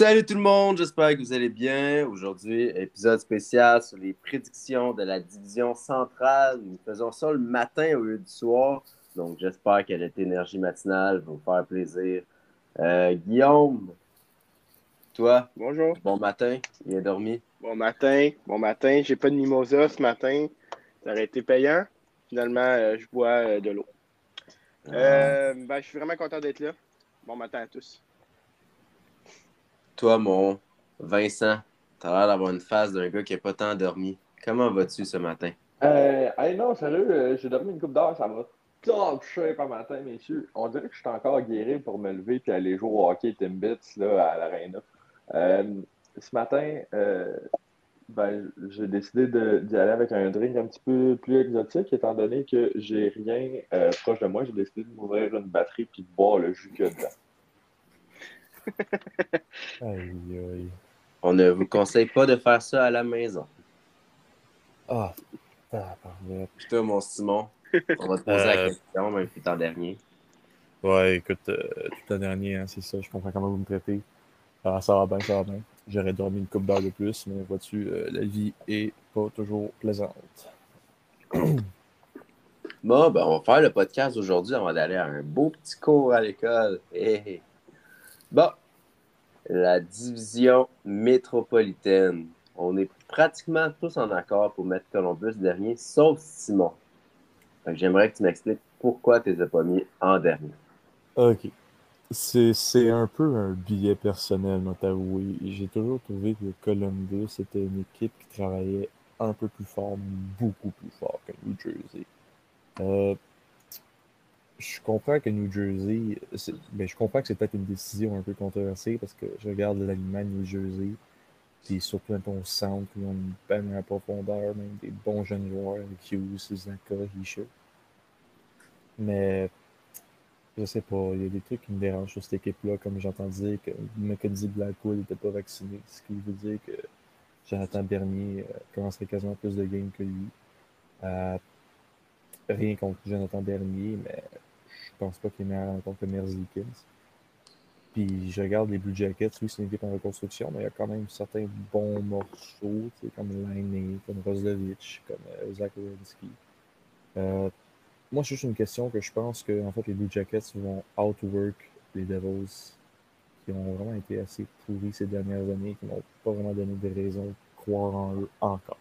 Salut tout le monde, j'espère que vous allez bien. Aujourd'hui, épisode spécial sur les prédictions de la division centrale. Nous faisons ça le matin au lieu du soir. Donc, j'espère que notre énergie matinale va vous faire plaisir. Euh, Guillaume, toi, Bonjour. bon matin, il a dormi. Bon matin. Bon matin. J'ai pas de mimosa ce matin. Ça aurait été payant. Finalement, euh, je bois euh, de l'eau. Euh, ben, je suis vraiment content d'être là. Bon matin à tous. Toi, mon Vincent, t'as l'air d'avoir une face d'un gars qui n'a pas tant dormi. Comment vas-tu ce matin? Euh, non, sérieux, euh, j'ai dormi une coupe d'heure, ça va top shape un matin, messieurs. On dirait que je suis encore guéri pour me lever et aller jouer au hockey Timbits là, à l'Arena. Euh, ce matin, euh, ben, j'ai décidé d'y aller avec un drink un petit peu plus exotique, étant donné que j'ai rien proche de moi. J'ai décidé de m'ouvrir une batterie puis de boire le jus a dedans. Aïe, aïe. On ne vous conseille pas de faire ça à la maison. Ah. Puis toi, mon Simon, on va te poser la Euh, question, même t'es en dernier. Ouais, écoute, euh, tout le dernier, hein, c'est ça, je comprends comment vous me traitez. Ah, ça va bien, ça va bien. J'aurais dormi une coupe d'heure de plus, mais vois-tu, euh, la vie est pas toujours plaisante. Bon, ben, on va faire le podcast aujourd'hui avant d'aller à un beau petit cours à l'école. Bon, la division métropolitaine. On est pratiquement tous en accord pour mettre Columbus dernier, sauf Simon. J'aimerais que tu m'expliques pourquoi tu les as pas mis en dernier. Ok. C'est un peu un billet personnel, t'avouer. J'ai toujours trouvé que Columbus était une équipe qui travaillait un peu plus fort, beaucoup plus fort que New Jersey. Euh, je comprends que New Jersey, ben, je comprends que c'est peut-être une décision un peu controversée parce que je regarde de New Jersey, puis surtout dans ton centre, ils ont une belle profondeur, même des bons jeunes joueurs avec Hughes, Zaka, Hisha. Mais je sais pas, il y a des trucs qui me dérangent sur cette équipe-là, comme j'entends dire que Mackenzie Blackwood n'était pas vacciné, ce qui veut dire que Jonathan Bernier euh, commencerait quasiment plus de games que lui. Euh, rien contre Jonathan Bernier, mais pense pas qu'il est meilleur encore que Merzlikins. Puis je regarde les Blue Jackets, oui, c'est une équipe en reconstruction, mais il y a quand même certains bons morceaux, comme Laine, comme Roslovic, comme euh, Zach Werenski. Euh, moi, c'est juste une question que je pense que en fait, les Blue Jackets vont outwork les Devils, qui ont vraiment été assez pourris ces dernières années, qui n'ont pas vraiment donné de raison de croire en eux encore.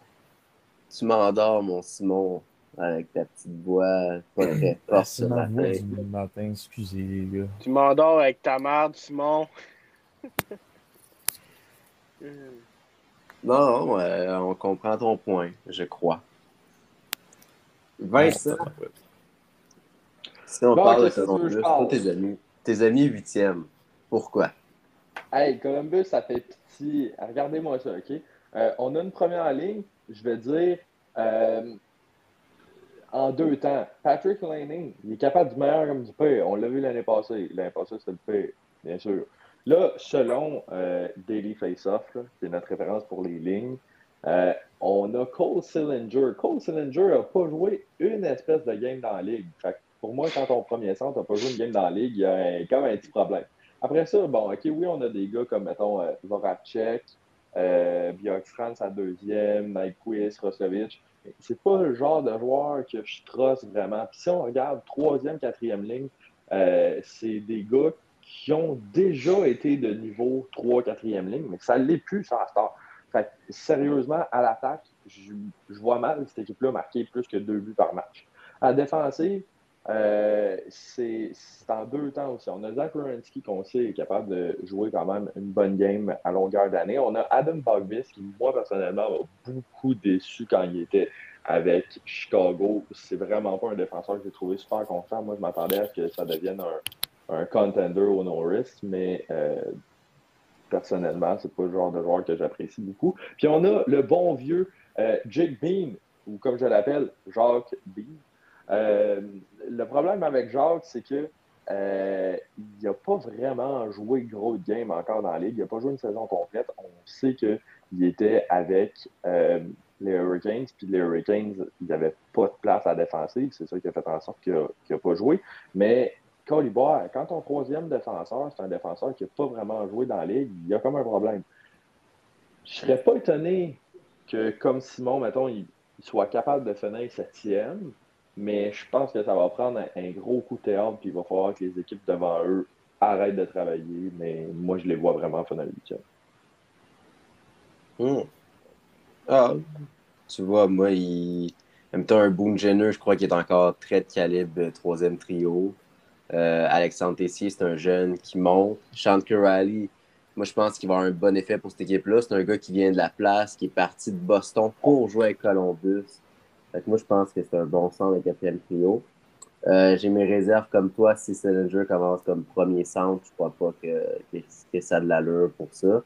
Tu m'endors, mon Simon, avec ta petite voix pas très Ah, forte c'est ce matin. du matin, excusez les gars. Tu m'endors avec ta merde, Simon. Non, non, euh, on comprend ton point, je crois. Vincent, Ah, si on Bon, parle de Columbus, je toi, tes amis, tes amis huitièmes. Pourquoi? Hey, Columbus, ça fait petit. Regardez-moi ça, OK? Euh, on a une première ligne, je vais dire, euh, en deux temps. Patrick Lanning, il est capable du meilleur comme du pire. On l'a vu l'année passée. L'année passée, c'était le pire, bien sûr. Là, selon euh, Daily Faceoff, qui est notre référence pour les lignes, euh, on a Cole Sillinger. Cole Sillinger n'a pas joué une espèce de game dans la ligue. Pour moi, quand ton premier centre n'a pas joué une game dans la ligue, il y a un- comme un petit problème. Après ça, bon, OK, oui, on a des gars comme, mettons, euh, Voracek, euh, Bjorkstrand à deuxième, Nyquist, Roslovic. C'est pas le genre de joueur que je trosse vraiment. Si on regarde troisième, quatrième ligne, euh, c'est des gars qui ont déjà été de niveau 3, 4e ligne, mais ça ne l'est plus, ça, que, sérieusement, à l'attaque, je, vois mal cette équipe-là marquer plus que deux buts par match. À défensive, euh, c'est en deux temps aussi. On a Zach Werenski qu'on sait est capable de jouer quand même une bonne game à longueur d'année. On a Adam Bogvis qui, moi, personnellement, m'a beaucoup déçu quand il était avec Chicago. C'est vraiment pas un défenseur que j'ai trouvé super constant. Moi, je m'attendais à ce que ça devienne un, un contender au no-risk, mais euh, personnellement, c'est pas le genre de joueur que j'apprécie beaucoup. Puis on a le bon vieux euh, Jake Bean, ou comme je l'appelle, Jacques Bean. Euh, le problème avec Jacques, c'est que euh, il n'a pas vraiment joué gros de game encore dans la ligue. Il n'a pas joué une saison complète. On sait qu'il était avec euh, les Hurricanes, puis les Hurricanes, il n'y pas de place à la. C'est ça qui a fait en sorte qu'il n'a pas joué. Mais Coliboire, quand ton troisième défenseur, c'est un défenseur qui n'a pas vraiment joué dans la ligue, il y a comme un problème. Je ne serais pas étonné que, comme Simon, mettons, il, soit capable de finir septième, mais je pense que ça va prendre un, gros coup de théâtre, puis il va falloir que les équipes devant eux arrêtent de travailler, mais moi, je les vois vraiment finir huitième. Hmm. Ah, tu vois, moi, il... en même un Boone Jenner, je crois qu'il est encore très de calibre euh, troisième trio. Euh, Alexandre Tessier, c'est un jeune qui monte. Sean Rally, moi, je pense qu'il va avoir un bon effet pour cette équipe-là. C'est un gars qui vient de la place, qui est parti de Boston pour jouer avec Columbus. Moi, je pense que c'est un bon centre de quatrième trio. Euh, j'ai mes réserves comme toi. Si Salinger commence comme premier centre, je crois pas que, que, ça a de l'allure pour ça.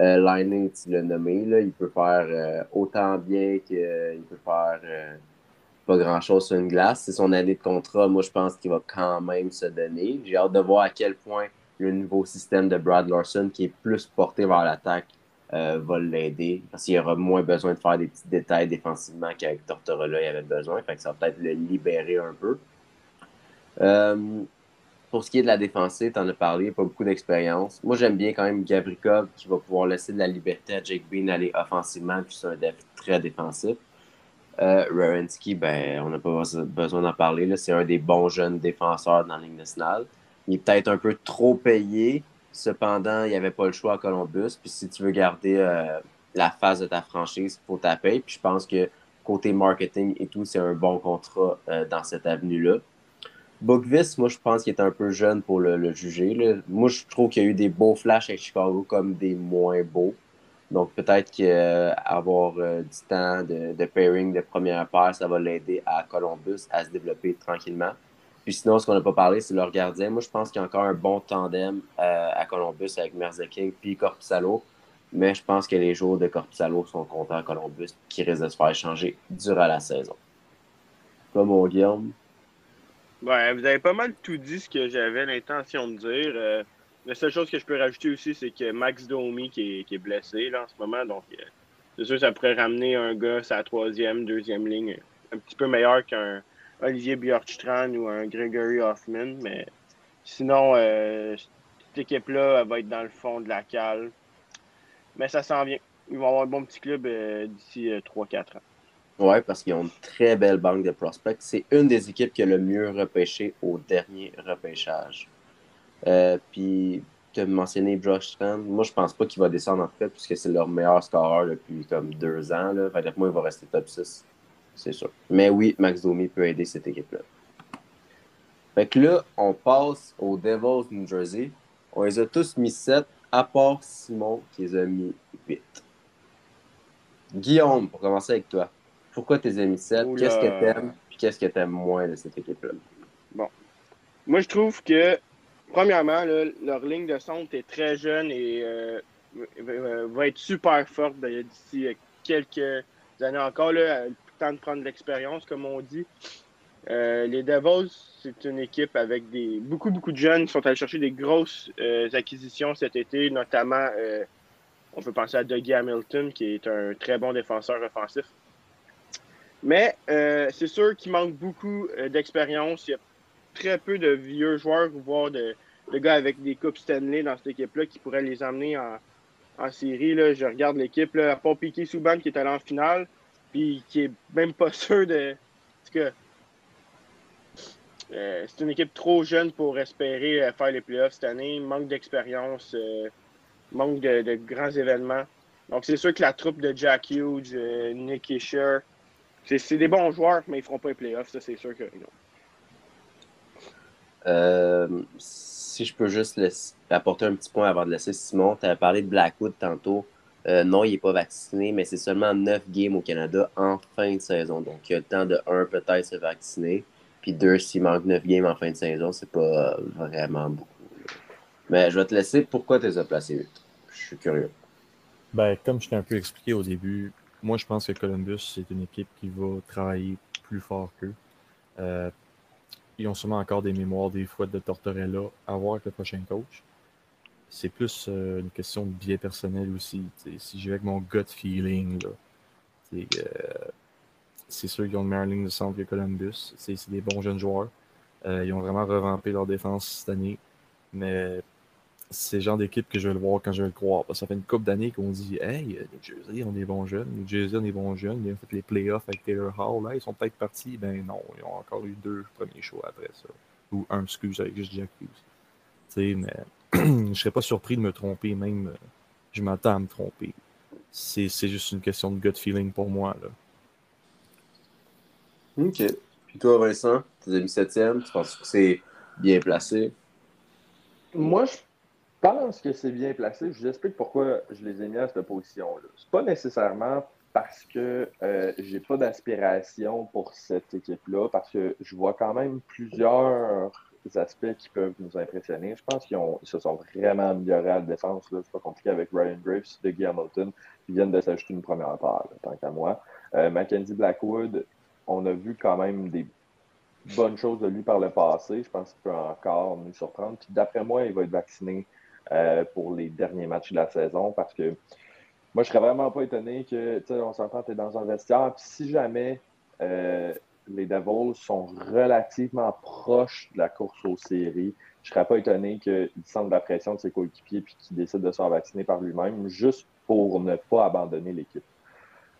Euh, Lining, tu l'as nommé, il peut faire euh, autant bien qu'il peut faire pas grand-chose sur une glace. C'est son année de contrat. Moi, je pense qu'il va quand même se donner. J'ai hâte de voir à quel point le nouveau système de Brad Larson, qui est plus porté vers l'attaque, euh, va l'aider. Parce qu'il aura moins besoin de faire des petits détails défensivement qu'avec Tortorella, il avait besoin. Fait que ça va peut-être le libérer un peu. Euh, pour ce qui est de la défensive, tu en as parlé, pas beaucoup d'expérience. Moi, j'aime bien quand même Gavrikov qui va pouvoir laisser de la liberté à Jake Bean aller offensivement, puis c'est un def très défensif. Euh, ben, on n'a pas besoin d'en parler. C'est un des bons jeunes défenseurs dans la Ligue nationale. Il est peut-être un peu trop payé. Cependant, il n'y avait pas le choix à Columbus. Puis si tu veux garder euh, la phase de ta franchise, il faut taper. Puis je pense que côté marketing et tout, c'est un bon contrat euh, dans cette avenue-là. Bookvis, moi, je pense qu'il est un peu jeune pour le, juger. Moi, je trouve qu'il y a eu des beaux flashs avec Chicago comme des moins beaux. Donc, peut-être qu'avoir euh, du temps de, de, pairing de première paire, ça va l'aider à Columbus à se développer tranquillement. Puis sinon, ce qu'on n'a pas parlé, c'est leur gardien. Moi, je pense qu'il y a encore un bon tandem euh, à Columbus avec Merzeking puis Corpusalo. Mais je pense que les jours de Corpusalo sont contents à Columbus qui risquent de se faire échanger durant la saison. Comme mon Guillaume? Ouais, vous avez pas mal tout dit ce que j'avais l'intention de dire. Euh, la seule chose que je peux rajouter aussi, c'est que Max Domi qui est, blessé là, en ce moment. Donc, euh, c'est sûr que ça pourrait ramener un gars sa troisième, deuxième ligne un petit peu meilleur qu'un Olivier Bjorkstrand ou un Gregory Hoffman. Mais sinon, euh, cette équipe-là va être dans le fond de la cale. Mais ça s'en vient. Ils vont avoir un bon petit club euh, d'ici 3-4 ans. Oui, parce qu'ils ont une très belle banque de prospects. C'est une des équipes qui a le mieux repêché au dernier repêchage. Euh, puis, tu as mentionné Josh Strand. Moi, je pense pas qu'il va descendre en fait, puisque c'est leur meilleur scoreur depuis comme deux ans. Là. Fait moi, il va rester top 6. C'est sûr. Mais oui, Max Domi peut aider cette équipe-là. Fait que là, on passe aux Devils New Jersey. On les a tous mis 7, à part Simon qui les a mis 8. Guillaume, pour commencer avec toi. Pourquoi tu les as mis 7? Qu'est-ce que t'aimes? Puis qu'est-ce que t'aimes moins de cette équipe-là? Bon. Moi, je trouve que Premièrement, leur ligne de centre est très jeune et euh, va être super forte d'ici quelques années encore. Là, temps de prendre l'expérience, comme on dit. Euh, les Devils, c'est une équipe avec des beaucoup, beaucoup de jeunes qui sont allés chercher des grosses euh, acquisitions cet été, notamment, on peut penser à Dougie Hamilton, qui est un très bon défenseur offensif. Mais c'est sûr qu'il manque beaucoup d'expérience. Il y a très peu de vieux joueurs, voire de, gars avec des coupes Stanley dans cette équipe-là qui pourraient les emmener en, série. Là. Je regarde l'équipe, à part Piqué Souban qui est allé en finale, puis qui est même pas sûr de. euh, c'est une équipe trop jeune pour espérer euh, faire les playoffs cette année. Manque d'expérience, euh, manque de, grands événements. Donc, c'est sûr que la troupe de Jack Hughes, Nick Isher, c'est des bons joueurs, mais ils ne feront pas les playoffs, ça, c'est sûr que non. Si je peux juste apporter un petit point avant de laisser Simon, tu avais parlé de Blackwood tantôt. Euh, non, il n'est pas vacciné, mais c'est seulement 9 games au Canada en fin de saison. Donc, il y a le temps de, un, peut-être se vacciner. Puis deux, s'il manque 9 games en fin de saison, c'est pas vraiment beaucoup. Mais je vais te laisser. Pourquoi tu les as placés 8? Je suis curieux. Ben, comme je t'ai un peu expliqué au début, moi, je pense que Columbus, c'est une équipe qui va travailler plus fort qu'eux. Euh, ils ont sûrement encore des mémoires des fois de Tortorella à voir avec le prochain coach. C'est plus euh, une question de biais personnel aussi. si je vais avec mon gut feeling, euh, c'est sûr qu'ils ont une meilleure ligne de centre que Columbus. C'est des bons jeunes joueurs. Euh, ils ont vraiment revampé leur défense cette année. Mais c'est le genre d'équipe que je vais le voir quand je vais le croire. Parce ça fait une couple d'années qu'on dit Hey, New Jersey, on est bons jeunes. New Jersey, on est bons jeunes. Ils ont fait les playoffs avec Taylor Hall. Là, ils sont peut-être partis. Ben non, ils ont encore eu deux premiers choix après ça. Ou un, excuse, avec juste Jack Hughes. Mais je serais pas surpris de me tromper, même. Je m'attends à me tromper. C'est juste une question de gut feeling pour moi. Là. OK. Puis toi, Vincent, tu as mis septième. Tu penses que c'est bien placé? Moi, je pense que c'est bien placé. Je vous explique pourquoi je les ai mis à cette position-là. C'est pas nécessairement parce que euh, j'ai pas d'aspiration pour cette équipe-là, parce que je vois quand même plusieurs aspects qui peuvent nous impressionner. Je pense qu'ils se sont vraiment améliorés à la défense. C'est pas compliqué avec Ryan Graves, de Hamilton, qui viennent de s'ajouter une première part, tant qu'à moi. Euh, Mackenzie Blackwood, on a vu quand même des bonnes choses de lui par le passé. Je pense qu'il peut encore nous surprendre. d'après moi, il va être vacciné euh, pour les derniers matchs de la saison parce que moi, je serais vraiment pas étonné que, tu sais, on s'entend, tu es dans un vestiaire. Puis si jamais euh, les Devils sont relativement proches de la course aux séries, je serais pas étonné qu'il sente la pression de ses coéquipiers et qu'il décide de se vacciner par lui-même juste pour ne pas abandonner l'équipe.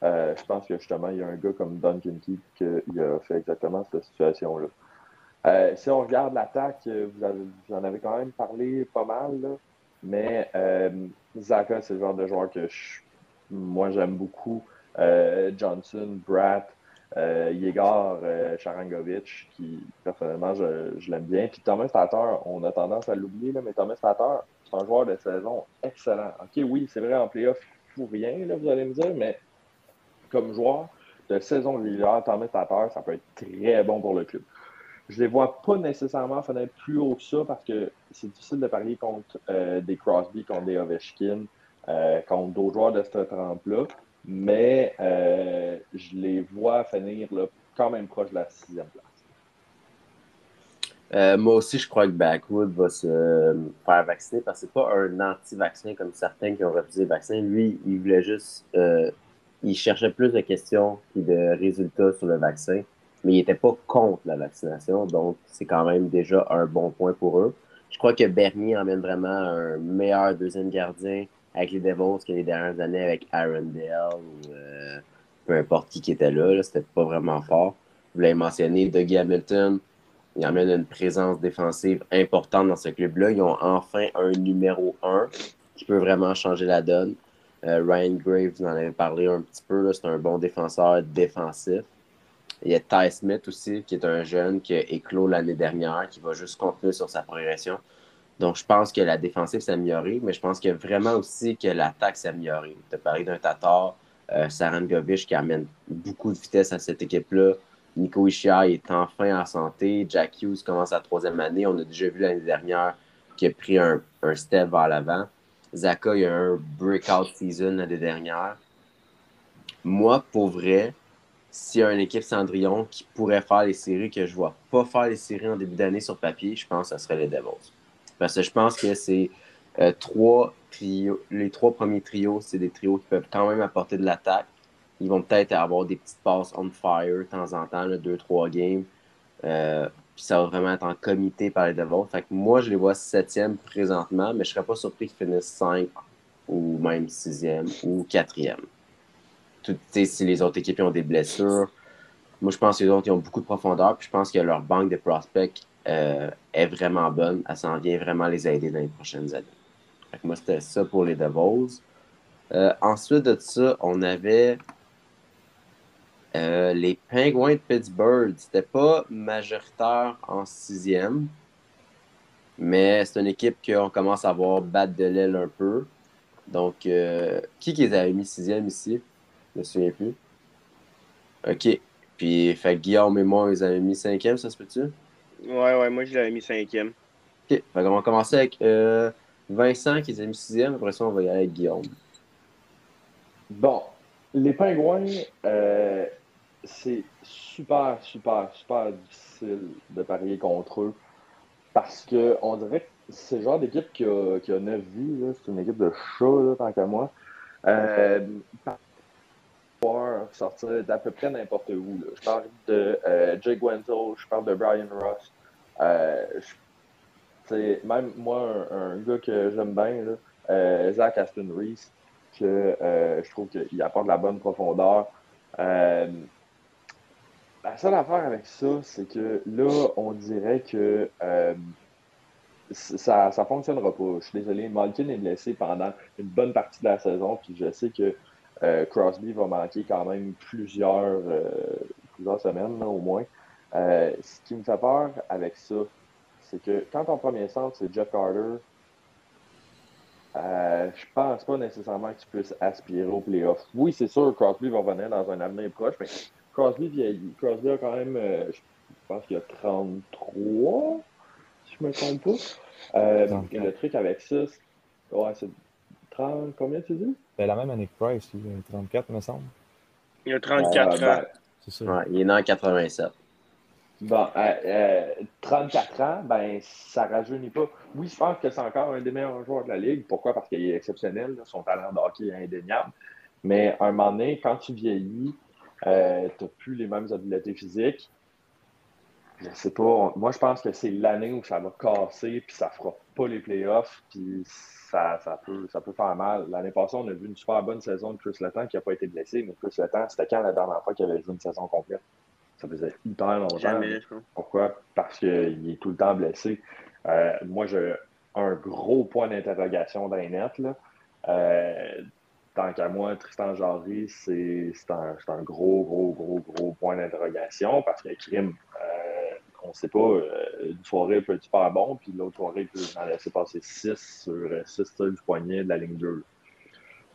Euh, je pense que justement, il y a un gars comme Duncan Keith qui a fait exactement cette situation-là. Euh, si on regarde l'attaque, vous, vous, en avez quand même parlé pas mal, mais euh, Zaka, c'est le genre de joueur que moi j'aime beaucoup. Euh, Johnson, Bratt, euh, Yegor, euh, Charangovic, qui personnellement je, je l'aime bien. Puis Thomas Tatar, on a tendance à l'oublier, mais Thomas Tatar, c'est un joueur de saison excellent. OK, oui, c'est vrai, en playoff, faut rien, là, vous allez me dire, mais comme joueur de saison régulière, Thomas Tatar, ça peut être très bon pour le club. Je ne les vois pas nécessairement finir plus haut que ça parce que c'est difficile de parier contre euh, des Crosby, contre des Ovechkin, euh, contre d'autres joueurs de cette trempe-là. Mais euh, je les vois finir là, quand même proche de la sixième place. moi aussi, je crois que Backwood va se faire vacciner parce que c'est pas un anti-vaccin comme certains qui ont refusé le vaccin. Lui, il voulait juste. il cherchait plus de questions que de résultats sur le vaccin mais il n'était pas contre la vaccination, donc c'est quand même déjà un bon point pour eux. Je crois que Bernier emmène vraiment un meilleur deuxième gardien avec les Devils que les dernières années avec Aaron Dale ou euh, peu importe qui était là. C'était pas vraiment fort. Vous l'avez mentionné, Dougie Hamilton, il emmène une présence défensive importante dans ce club-là. Ils ont enfin un numéro 1 qui peut vraiment changer la donne. Euh, Ryan Graves, vous en avez parlé un petit peu, c'est un bon défenseur défensif. Il y a Ty Smith aussi, qui est un jeune qui a éclos l'année dernière, qui va juste continuer sur sa progression. Donc, je pense que la défensive s'est améliorée, mais je pense y a vraiment aussi que l'attaque s'est améliorée. Tu as parlé d'un Tatar, euh, Saran Govich qui amène beaucoup de vitesse à cette équipe-là. Nico Ishia est enfin en santé. Jack Hughes commence sa troisième année. On a déjà vu l'année dernière qu'il a pris un, un step vers l'avant. Zaka, il a un breakout season l'année dernière. Moi, pour vrai, s'il y a une équipe Cendrillon qui pourrait faire les séries que je vois pas faire les séries en début d'année sur papier, je pense que ce serait les Devils. Parce que je pense que c'est euh, trois trios, les trois premiers trios, c'est des trios qui peuvent quand même apporter de l'attaque. Ils vont peut-être avoir des petites passes on fire de temps en temps, deux, trois games. Euh, puis ça va vraiment être en comité par les Devils. Fait que moi, je les vois septième présentement, mais je serais pas surpris qu'ils finissent cinq ou même sixième ou quatrième si les autres équipes ont des blessures, moi, je pense que les autres ils ont beaucoup de profondeur. Puis je pense que leur banque de prospects euh, est vraiment bonne. Elle s'en vient vraiment les aider dans les prochaines années. moi, c'était ça pour les Devils. Euh, ensuite de ça, on avait euh, les Penguins de Pittsburgh. C'était pas majoritaire en sixième, mais c'est une équipe qu'on commence à voir battre de l'aile un peu. Donc, qui qui les avait mis sixième ici? Je me souviens plus. OK. Puis, fait Guillaume et moi, ils avaient mis cinquième, ça se peut-tu? Ouais, ouais, moi, je l'avais mis cinquième. OK. Fait qu'on va commencer avec euh, Vincent qui les a mis sixième. Après ça, on va y aller avec Guillaume. Bon. Les Pingouins, euh, c'est super, super, super difficile de parier contre eux parce qu'on dirait que c'est le genre d'équipe qui a, qui a 9 vies. C'est une équipe de chats, tant qu'à moi. Euh, sortir d'à peu près n'importe où. Je parle de euh, Jake Wenzel, je parle de Brian Ross. Euh, même moi, un, gars que j'aime bien, là, Zach Aston Reese, que je trouve qu'il apporte la bonne profondeur. la seule affaire avec ça, c'est que là, on dirait que ça ne fonctionnera pas. Je suis désolé. Malkin est blessé pendant une bonne partie de la saison, puis je sais que euh, Crosby va manquer quand même plusieurs, euh, plusieurs semaines, au moins. Euh, ce qui me fait peur avec ça, c'est que quand ton premier centre, c'est Jeff Carter, je pense pas nécessairement que tu puisses aspirer au playoff. Oui, c'est sûr, Crosby va venir dans un avenir proche, mais Crosby vieillit. Crosby a quand même, je pense qu'il a 33, si je me trompe pas. le truc avec ça, ouais, c'est 30, combien tu dis? C'est la même année que Price, il a 34, me semble. Il a 34 ans. Ben, c'est ça. Ouais, il est né en 87. Bon, euh, 34 euh, ans, ben, ça rajeunit pas. Oui, je pense que c'est encore un des meilleurs joueurs de la Ligue. Pourquoi? Parce qu'il est exceptionnel. Son talent de hockey est indéniable. Mais à un moment donné, quand tu vieillis, euh, tu n'as plus les mêmes habiletés physiques. Je sais pas. Moi, je pense que c'est l'année où ça va casser, puis ça fera pas les playoffs. Puis ça, peut, ça peut faire mal. L'année passée, on a vu une super bonne saison de Chris Letang qui n'a pas été blessé, mais Chris Letang, c'était quand la dernière fois qu'il avait joué une saison complète? Ça faisait hyper longtemps. Pourquoi? Parce qu'il est tout le temps blessé. Euh, moi, j'ai un gros point d'interrogation dans les nets. Euh, tant qu'à moi, Tristan Jarry, c'est un, un, gros, gros, gros, gros point d'interrogation parce que crime, on ne sait pas, euh, une soirée peut être super bon, puis l'autre soirée peut en laisser passer 6 sur 6 euh, du poignet de la ligne 2.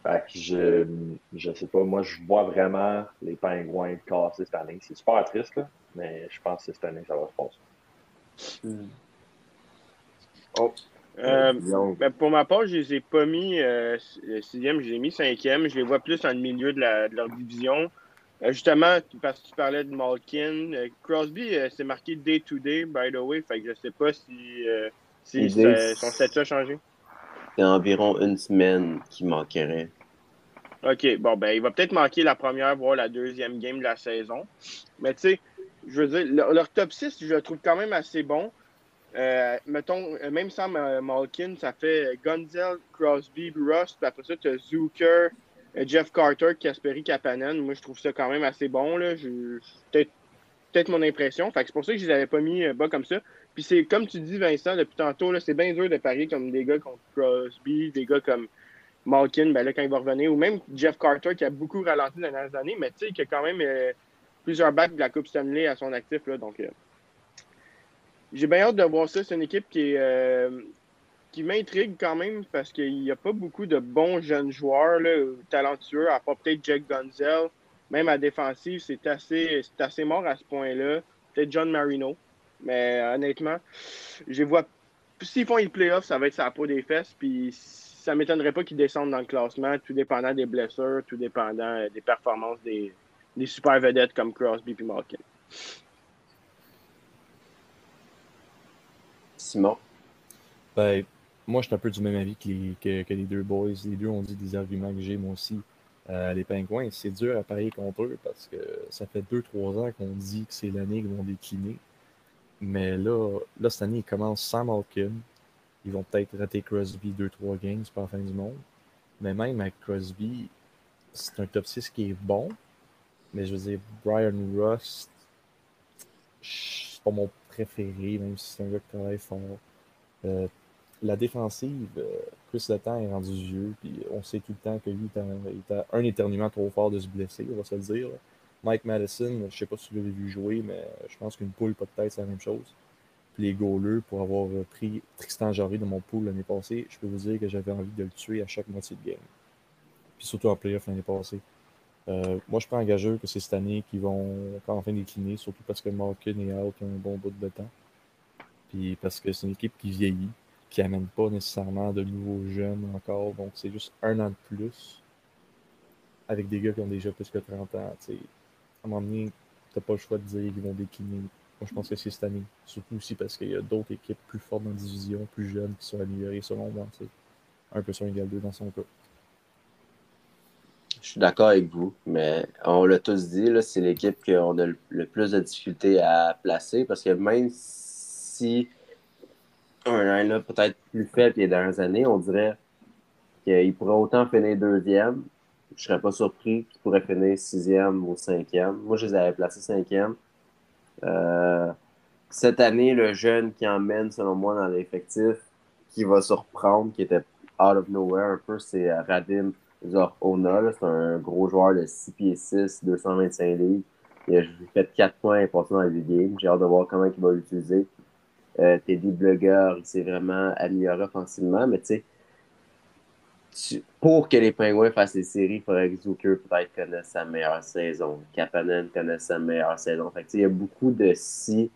Fait que je, je sais pas, moi je vois vraiment les pingouins casser cette année. C'est super triste, là, mais je pense que cette année ça va se passer. Hmm. Oh. Euh, ben, pour ma part, je les ai pas mis euh, sixième, je les ai mis cinquième. Je les vois plus dans le milieu de, la, de leur division. Euh, justement, parce que tu parlais de Malkin, euh, Crosby, c'est euh, marqué day-to-day, by the way, fait que je sais pas si, si son statut a changé. C'est environ une semaine qui manquerait. OK, bon, ben, il va peut-être manquer la première, voire la deuxième game de la saison. Mais tu sais, je veux dire, leur, top 6, je le trouve quand même assez bon. mettons, même sans Malkin, ça fait Gunzel, Crosby, Rust, puis après ça, tu as Zucker, Jeff Carter, Kasperi Kapanen, moi je trouve ça quand même assez bon. Là. peut-être, mon impression. Fait c'est pour ça que je les avais pas mis euh, bas comme ça. Puis c'est comme tu dis, Vincent, depuis tantôt, là, c'est bien dur de parier comme des gars comme Crosby, des gars comme Malkin, ben là, quand il va revenir, ou même Jeff Carter qui a beaucoup ralenti les dernières années, mais tu sais, qui a quand même euh, plusieurs bacs de la Coupe Stanley à son actif. Là, donc, j'ai bien hâte de voir ça. C'est une équipe qui est, qui m'intrigue quand même parce qu'il n'y a pas beaucoup de bons jeunes joueurs talentueux, à part peut-être Jack Gunzel. Même à défensive, c'est assez, assez mort à ce point-là. Peut-être John Marino. Mais honnêtement, je vois. S'ils font les playoffs, ça va être sa peau des fesses. Puis ça ne m'étonnerait pas qu'ils descendent dans le classement, tout dépendant des blessures, tout dépendant euh, des performances des, des super vedettes comme Crosby et Malkin. Simon? Ben, moi, je suis un peu du même avis que les, que, les deux boys. Les deux ont dit des arguments que j'ai, moi aussi. Euh, les pingouins, c'est dur à parier contre eux parce que ça fait 2-3 ans qu'on dit que c'est l'année qu'ils vont décliner. Mais là, là, cette année, ils commencent sans Malkin. Ils vont peut-être rater Crosby 2-3 games, c'est pas la fin du monde. Mais même avec Crosby, c'est un top 6 qui est bon. Mais je veux dire, Brian Rust, c'est pas mon préféré, même si c'est un gars qui travaille fort. Euh, la défensive, euh, Chris Letang est rendu vieux, puis on sait tout le temps que lui, il a un éternuement trop fort de se blesser, on va se le dire. Mike Madison, je sais pas si vous l'avez vu jouer, mais je pense qu'une poule pas de tête, c'est la même chose. Puis les goalers, pour avoir pris Tristan Jarry de mon pool l'année passée, je peux vous dire que j'avais envie de le tuer à chaque moitié de game. Puis surtout en playoff l'année passée. Euh, moi, je prends un gageur que c'est cette année qu'ils vont enfin décliner, surtout parce que Malkin est out un bon bout de temps. Puis parce que c'est une équipe qui vieillit qui n'amène pas nécessairement de nouveaux jeunes encore. Donc, c'est juste un an de plus avec des gars qui ont déjà plus que 30 ans. À un moment donné, tu pas le choix de dire qu'ils vont décliner. Moi, je pense que c'est cette année. Surtout aussi parce qu'il y a d'autres équipes plus fortes dans la division, plus jeunes, qui sont améliorées selon moi. Un peu sur égal 2 dans son cas. Je suis d'accord avec vous, mais on l'a tous dit, c'est l'équipe qu'on a le plus de difficultés à placer parce que même si un line peut-être plus faible les dernières années, on dirait qu'il pourrait autant finir deuxième. Je serais pas surpris qu'il pourrait finir sixième ou cinquième. Moi, je les avais placés cinquième. Euh, cette année, le jeune qui emmène, selon moi, dans l'effectif, qui va surprendre, qui était out of nowhere un peu, c'est Radim Zorona. C'est un gros joueur de 6 pieds 6, 225 livres. Il a fait 4 points importants dans les games. J'ai hâte de voir comment il va l'utiliser. Euh, Teddy Blugger, il s'est vraiment amélioré offensivement, mais tu sais, pour que les Penguins fassent les séries, il faudrait que Zucker peut-être connaisse sa meilleure saison. Kapanen connaisse sa meilleure saison. Fait il y a beaucoup de si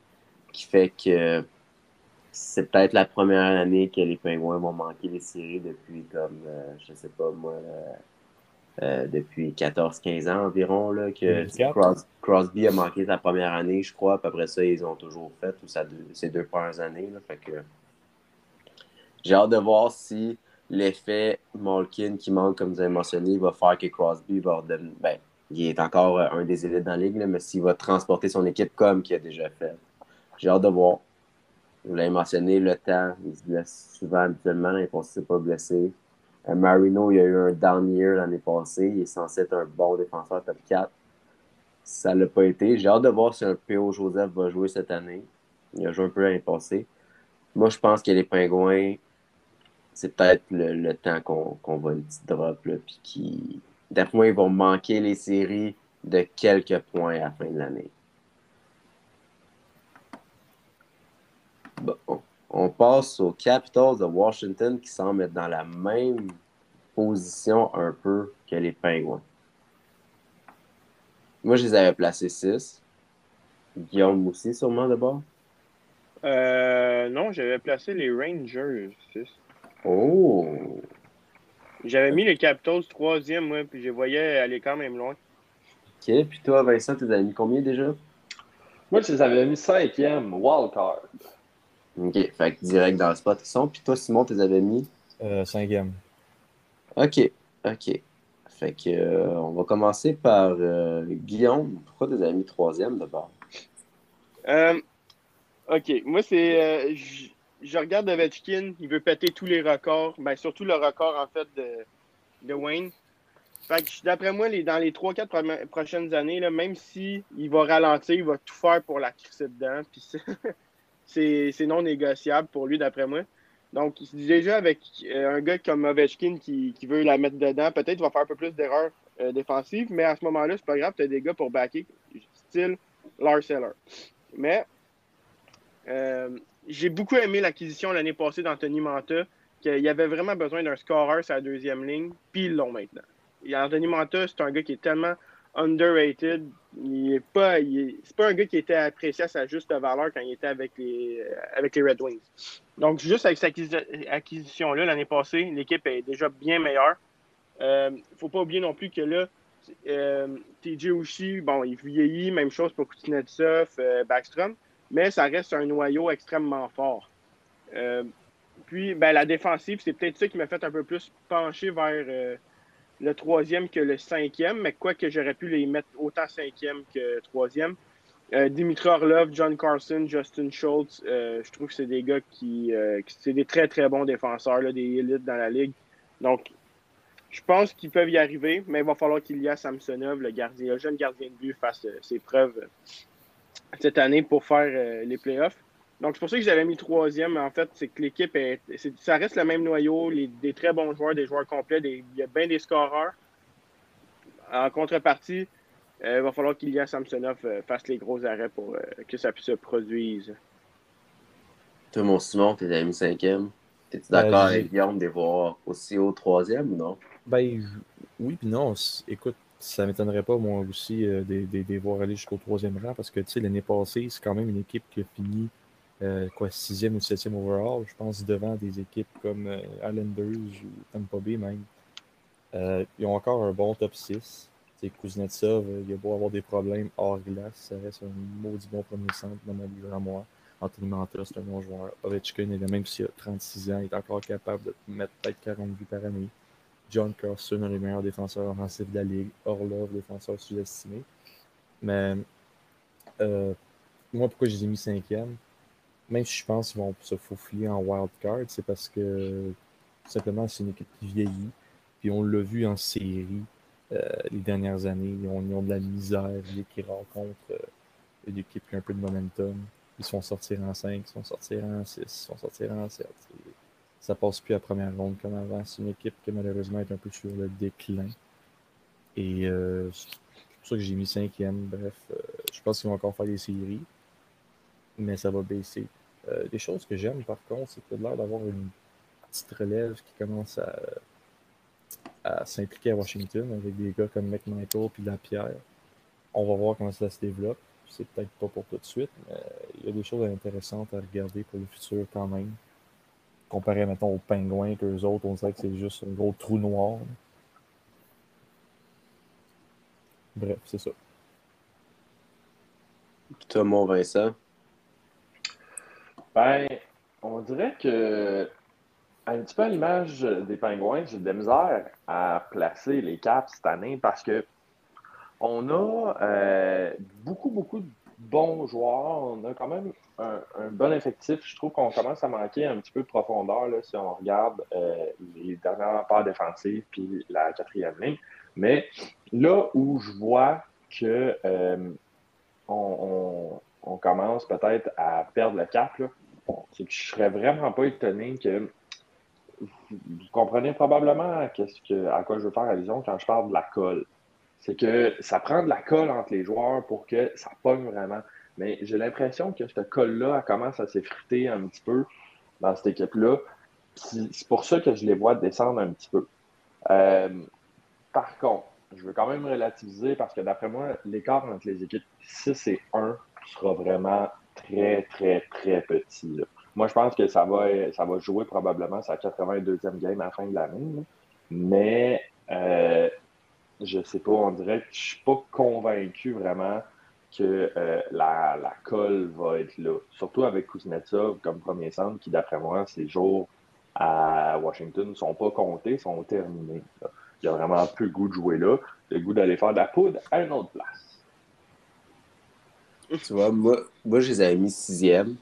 qui fait que c'est peut-être la première année que les Penguins vont manquer les séries depuis comme, euh, je sais pas moi, euh, euh, depuis 14-15 ans environ, là, que Crosby a manqué sa première année, je crois. Puis après ça, ils ont toujours fait, ou ça, ces deux premières années. Là, fait que j'ai hâte de voir si l'effet Malkin qui manque, comme vous avez mentionné, va faire que Crosby va devenir. Ben, il est encore un des élites dans la ligue, mais s'il va transporter son équipe comme il a déjà fait. J'ai hâte de voir. Vous l'avez mentionné, le temps, il se blesse souvent habituellement, il ne s'est pas blessé. Euh, Marino, il a eu un down year l'année passée. Il est censé être un bon défenseur top 4. Ça ne l'a pas été. J'ai hâte de voir si un PO Joseph va jouer cette année. Il a joué un peu l'année passée. Moi, je pense que les Pingouins, c'est peut-être le, temps qu'on va une petite drop. puis qui, d'après moi, ils vont manquer les séries de quelques points à la fin de l'année. Bon on passe aux Capitals de Washington qui semblent être dans la même position un peu que les Penguins. Moi, je les avais placés 6. Guillaume aussi, sûrement, d'abord? Euh, non, j'avais placé les Rangers 6. Oh! J'avais mis les Capitals troisième, moi, puis je les voyais aller quand même loin. OK, puis toi, Vincent, tu les avais mis combien déjà? Moi, je les avais mis cinquième, wildcard. OK. Fait que direct dans le spot, ils sont. Puis toi, Simon, tu les avais mis? Euh, cinquième. OK. OK. Fait que, euh, on va commencer par euh, Guillaume. Pourquoi tu les avais mis troisième d'abord? OK. Moi, c'est. je regarde Ovechkin. Il veut péter tous les records. Ben, surtout le record, en fait, de, de Wayne. Fait que d'après moi, les, dans les 3-4 prochaines années, là, même s'il il va ralentir, il va tout faire pour la crisser dedans. Puis c'est non négociable pour lui, d'après moi. Donc, déjà avec euh, un gars comme Ovechkin qui, veut la mettre dedans, peut-être qu'il va faire un peu plus d'erreurs euh, défensives, mais à ce moment-là, c'est pas grave, tu as des gars pour backer, style Lars Eller. Mais euh, j'ai beaucoup aimé l'acquisition l'année passée d'Anthony Manta, qu'il y avait vraiment besoin d'un scorer sur la deuxième ligne, puis ils l'ont maintenant. Et Anthony Manta, c'est un gars qui est tellement underrated. Il est pas, c'est pas un gars qui était apprécié à sa juste valeur quand il était avec les, les Red Wings. Donc, juste avec cette acquisition-là, l'année passée, l'équipe est déjà bien meilleure. Il euh, ne faut pas oublier non plus que là, euh, TJ Ushi, bon, il vieillit, même chose pour Kuznetsov, euh, Backstrom, mais ça reste un noyau extrêmement fort. Euh, puis, ben, la défensive, c'est peut-être ça qui m'a fait un peu plus pencher vers le troisième que le cinquième, mais quoi que j'aurais pu les mettre autant cinquième que troisième. Euh, Dimitri Orlov, John Carson, Justin Schultz, euh, je trouve que c'est des gars qui, euh, c'est des très très bons défenseurs, là, des élites dans la ligue. Donc, je pense qu'ils peuvent y arriver, mais il va falloir qu'il y ait Samsonov, le gardien, le jeune gardien de but, fasse ses preuves cette année pour faire les playoffs. Donc, c'est pour ça que j'avais mis troisième. En fait, c'est que l'équipe, est, ça reste le même noyau, des très bons joueurs, des joueurs complets, il y a bien des scoreurs. En contrepartie, euh, il va falloir qu'il y ait Samsonov euh, fasse les gros arrêts pour euh, que ça puisse se produise. Toi, mon Simon, tu es mis cinquième. Es-tu d'accord avec Guillaume de voir aussi au troisième ou non? Ben, oui, puis non. Écoute, ça ne m'étonnerait pas, moi aussi, de, les voir aller jusqu'au troisième rang parce que, tu sais, l'année passée, c'est quand même une équipe qui a fini euh, quoi, sixième ou septième overall, je pense, devant des équipes comme euh, Islanders ou Tampa Bay même. Euh, ils ont encore un bon top 6. Kuznetsov, il a beau avoir des problèmes hors glace, ça reste un maudit bon premier centre dans ma vie à moi. Anthony Manta, c'est un bon joueur. Ovechkin, même s'il a 36 ans, il est encore capable de mettre peut-être 40 buts par année. John Carson, un des meilleurs défenseurs offensifs de la ligue. Orlov, défenseur sous-estimé. Mais moi, pourquoi je les ai mis cinquième? Même si je pense qu'ils vont se faufiler en wild card, c'est parce que tout simplement c'est une équipe qui vieillit. Puis on l'a vu en série euh, les dernières années. Ils ont, de la misère dès qu'ils rencontrent euh, une équipe qui a un peu de momentum. Ils sont sortir en 5, ils sont sortir en 6, ils sont sortir en 7. Ça passe plus à première ronde comme avant. C'est une équipe qui malheureusement est un peu sur le déclin. Et euh, c'est pour ça que j'ai mis cinquième. Bref, je pense qu'ils vont encore faire des séries, mais ça va baisser. Des choses que j'aime par contre, c'est que l'air d'avoir une petite relève qui commence à s'impliquer à Washington avec des gars comme McMichael puis Lapierre. On va voir comment ça se développe. C'est peut-être pas pour tout de suite, mais il y a des choses intéressantes à regarder pour le futur quand même. Comparé, mettons, aux pingouins qu'eux autres, on dirait que c'est juste un gros trou noir. Bref, c'est ça. Mon Vincent? Ben, on dirait que un petit peu à l'image des Pingouins, j'ai de la misère à placer les Caps cette année parce que on a euh, beaucoup, beaucoup de bons joueurs. On a quand même un, bon effectif. Je trouve qu'on commence à manquer un petit peu de profondeur là, si on regarde euh, les dernières parts défensives puis la quatrième ligne. Mais là où je vois que euh, on, commence peut-être à perdre le cap, c'est que je serais vraiment pas étonné que vous comprenez probablement à, quoi je veux faire allusion quand je parle de la colle. C'est que ça prend de la colle entre les joueurs pour que ça pogne vraiment. Mais j'ai l'impression que cette colle-là commence à s'effriter un petit peu dans cette équipe-là. C'est pour ça que je les vois descendre un petit peu. Euh, par contre, je veux quand même relativiser parce que d'après moi, l'écart entre les équipes 6 et 1 sera vraiment très, très, très petit. Là. Moi, je pense que ça va, ça va jouer probablement sa 82e game à la fin de l'année. Mais euh, je sais pas, on dirait que je suis pas convaincu vraiment que euh, la, la, colle va être là. Surtout avec Kuznetsov comme premier centre, qui d'après moi, ses jours à Washington ne sont pas comptés, sont terminés. Il y a vraiment plus le goût de jouer là, le goût d'aller faire de la poudre à une autre place. Tu vois, moi, moi je les avais mis sixième.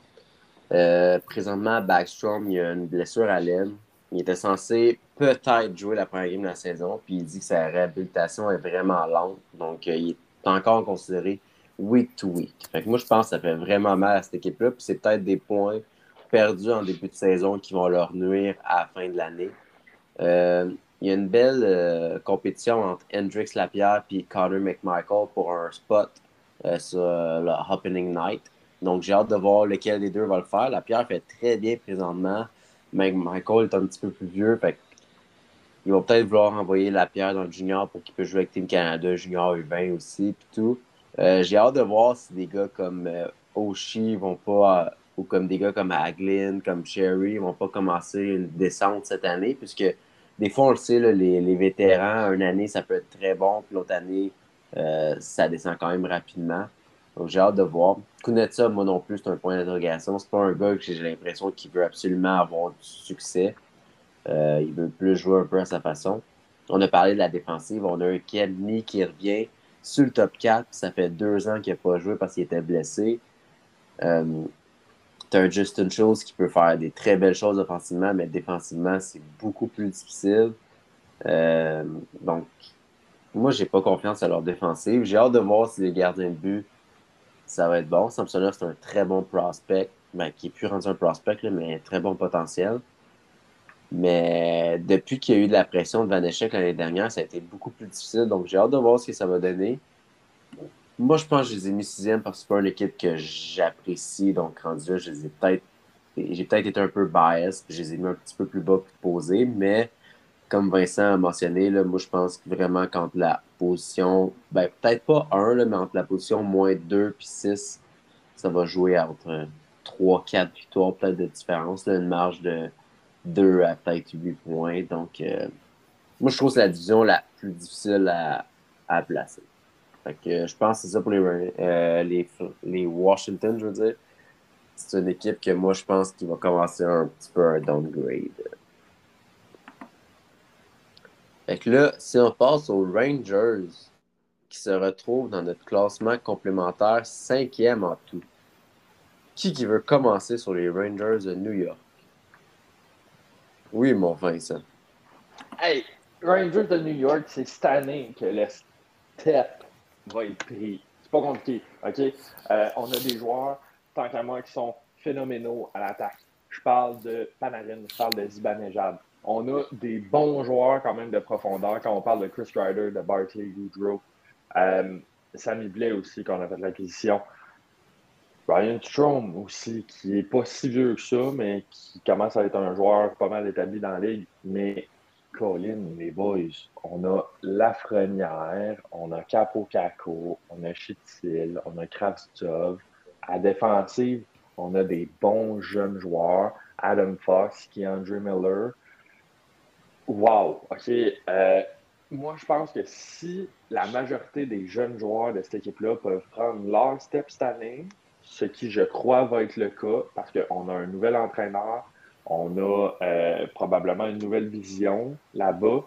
Euh, présentement, Backstrom, il a une blessure à l'aine. Il était censé peut-être jouer la première game de la saison, puis il dit que sa réhabilitation est vraiment lente. Donc, euh, il est encore considéré week to week. Fait moi, je pense que ça fait vraiment mal à cette équipe-là, puis c'est peut-être des points perdus en début de saison qui vont leur nuire à la fin de l'année. Euh, il y a une belle compétition entre Hendrix Lapierre et Connor McMichael pour un spot sur le Happening Night. Donc, j'ai hâte de voir lequel des deux va le faire. La pierre fait très bien présentement. Mais Michael est un petit peu plus vieux. Fait ils vont peut-être vouloir envoyer la pierre dans le junior pour qu'il puisse jouer avec Team Canada, junior U20 aussi, puis tout. Euh, j'ai hâte de voir si des gars comme euh, Oshie vont pas, ou comme des gars comme Aglin, comme Cherry, vont pas commencer une descente cette année, puisque des fois, on le sait, les, les, vétérans, une année, ça peut être très bon, puis l'autre année, euh, ça descend quand même rapidement. Donc, j'ai hâte de voir. ça, moi non plus, c'est un point d'interrogation. C'est pas un gars que j'ai l'impression qu'il veut absolument avoir du succès. Euh, il veut plus jouer un peu à sa façon. On a parlé de la défensive. On a un Kenny qui revient sur le top 4. Ça fait deux ans qu'il n'a pas joué parce qu'il était blessé. Euh, tu as un Justin Schultz qui peut faire des très belles choses offensivement, mais défensivement, c'est beaucoup plus difficile. Donc, moi, j'ai pas confiance à leur défensive. J'ai hâte de voir si les gardiens de but ça va être bon. Samsonov, c'est un très bon prospect, ben, qui est plus rendu un prospect, mais un très bon potentiel. Mais depuis qu'il y a eu de la pression de Van Echek l'année dernière, ça a été beaucoup plus difficile. Donc j'ai hâte de voir ce que ça va donner. Moi, je pense que je les ai mis sixième parce que c'est pas une équipe que j'apprécie. Donc rendu là, je les ai peut-être. J'ai peut-être été un peu biased, je les ai mis un petit peu plus bas pour poser, mais comme Vincent a mentionné, là, moi je pense vraiment quand la position, ben, peut-être pas 1, là, mais entre la position moins 2 puis 6, ça va jouer entre 3, 4 victoires, peut-être de différence, là, une marge de 2 à peut-être 8 points. Donc, euh, moi je trouve que c'est la division la plus difficile à, à placer. Fait que, je pense que c'est ça pour les, euh, les, les Washington, je veux dire. C'est une équipe que moi je pense qu'il va commencer un petit peu un downgrade. Fait que là, si on passe aux Rangers, qui se retrouvent dans notre classement complémentaire cinquième en tout. Qui qui veut commencer sur les Rangers de New York? Oui, mon Vincent. Hey, Rangers de New York, c'est cette année que le step va être pris. C'est pas compliqué, OK? Euh, on a des joueurs, tant qu'à moi, qui sont phénoménaux à l'attaque. Je parle de Panarin, je parle de Zibanejad. On a des bons joueurs quand même de profondeur quand on parle de Chris Ryder, de Barkley, Goudreau. Euh, Sammy Blais aussi, quand on a fait l'acquisition. Ryan Strom aussi, qui n'est pas si vieux que ça, mais qui commence à être un joueur pas mal établi dans la ligue. Mais Colin, les boys, on a Lafrenière, on a Capo Caco, on a Chitil, on a Kravtsov. À défensive, on a des bons jeunes joueurs. Adam Fox, qui est Andrew Miller. Wow! OK. Euh, moi, je pense que si la majorité des jeunes joueurs de cette équipe-là peuvent prendre leur step cette année, ce qui, je crois, va être le cas, parce qu'on a un nouvel entraîneur, on a euh, probablement une nouvelle vision là-bas.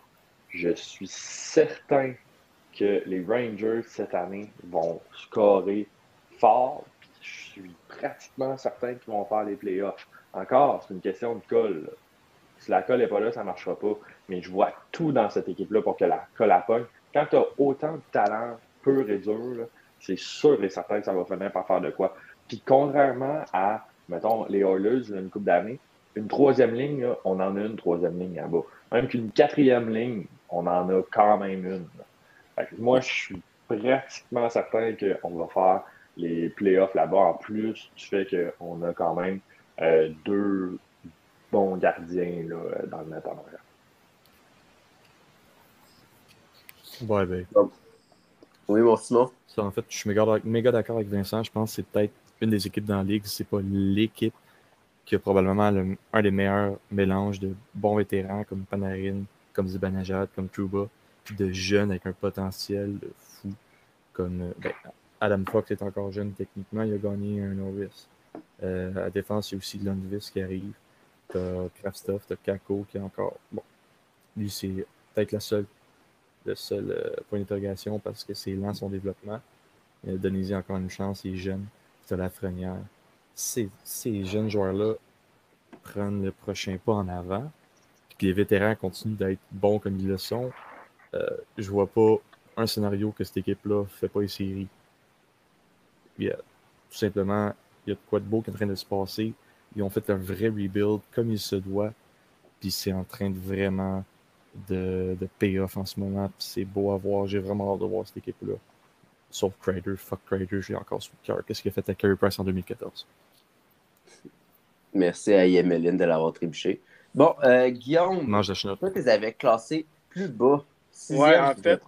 Je suis certain que les Rangers cette année vont scorer fort. Je suis pratiquement certain qu'ils vont faire les playoffs. Encore, c'est une question de colle. Si la colle n'est pas là, ça ne marchera pas. Mais je vois tout dans cette équipe-là pour que la colle appogne. Quand tu as autant de talent pur et dur, c'est sûr et certain que ça va finir par faire de quoi. Puis contrairement à, mettons, les Oilers, une coupe d'années, une troisième ligne, on en a une troisième ligne là-bas. Même qu'une quatrième ligne, on en a quand même une. moi, je suis pratiquement certain qu'on va faire les playoffs là-bas, en plus du fait qu'on a quand même euh, deux bons gardiens là, dans le net en arrière. Ouais, ben. Oui, mon Simon? Ça, en fait, je suis méga d'accord avec Vincent. Je pense que c'est peut-être une des équipes dans la ligue. C'est pas l'équipe qui a probablement un des meilleurs mélanges de bons vétérans comme Panarin, comme Zibanejad, comme Truba, puis de jeunes avec un potentiel fou. Comme euh, ben, Adam Fox est encore jeune techniquement, il a gagné un Norris. Euh, à la défense, il y a aussi Lundvis qui arrive. T'as Kraftstoff, t'as Kako qui est encore. Bon, lui, c'est peut-être la seule, le seul euh, point d'interrogation parce que c'est lent son développement. Donnez-y encore une chance, il est jeune. T'as la frenière ces, jeunes joueurs-là prennent le prochain pas en avant, que les vétérans continuent d'être bons comme ils le sont, euh, je vois pas un scénario que cette équipe-là fait pas les séries. tout simplement, il y a de quoi de beau qui est en train de se passer. Ils ont fait un vrai rebuild comme il se doit. Puis c'est en train de vraiment de, de pay off en ce moment. c'est beau à voir. J'ai vraiment hâte de voir cette équipe-là. Sauf Crater, fuck Crater, j'ai encore sous le cœur. Qu'est-ce qu'il a fait à Carey Price en 2014? Merci à Yemeline de l'avoir trébuché. Bon, euh, Guillaume, Mange toi, tu les avais classés plus bas. Sixième, ouais, en fait,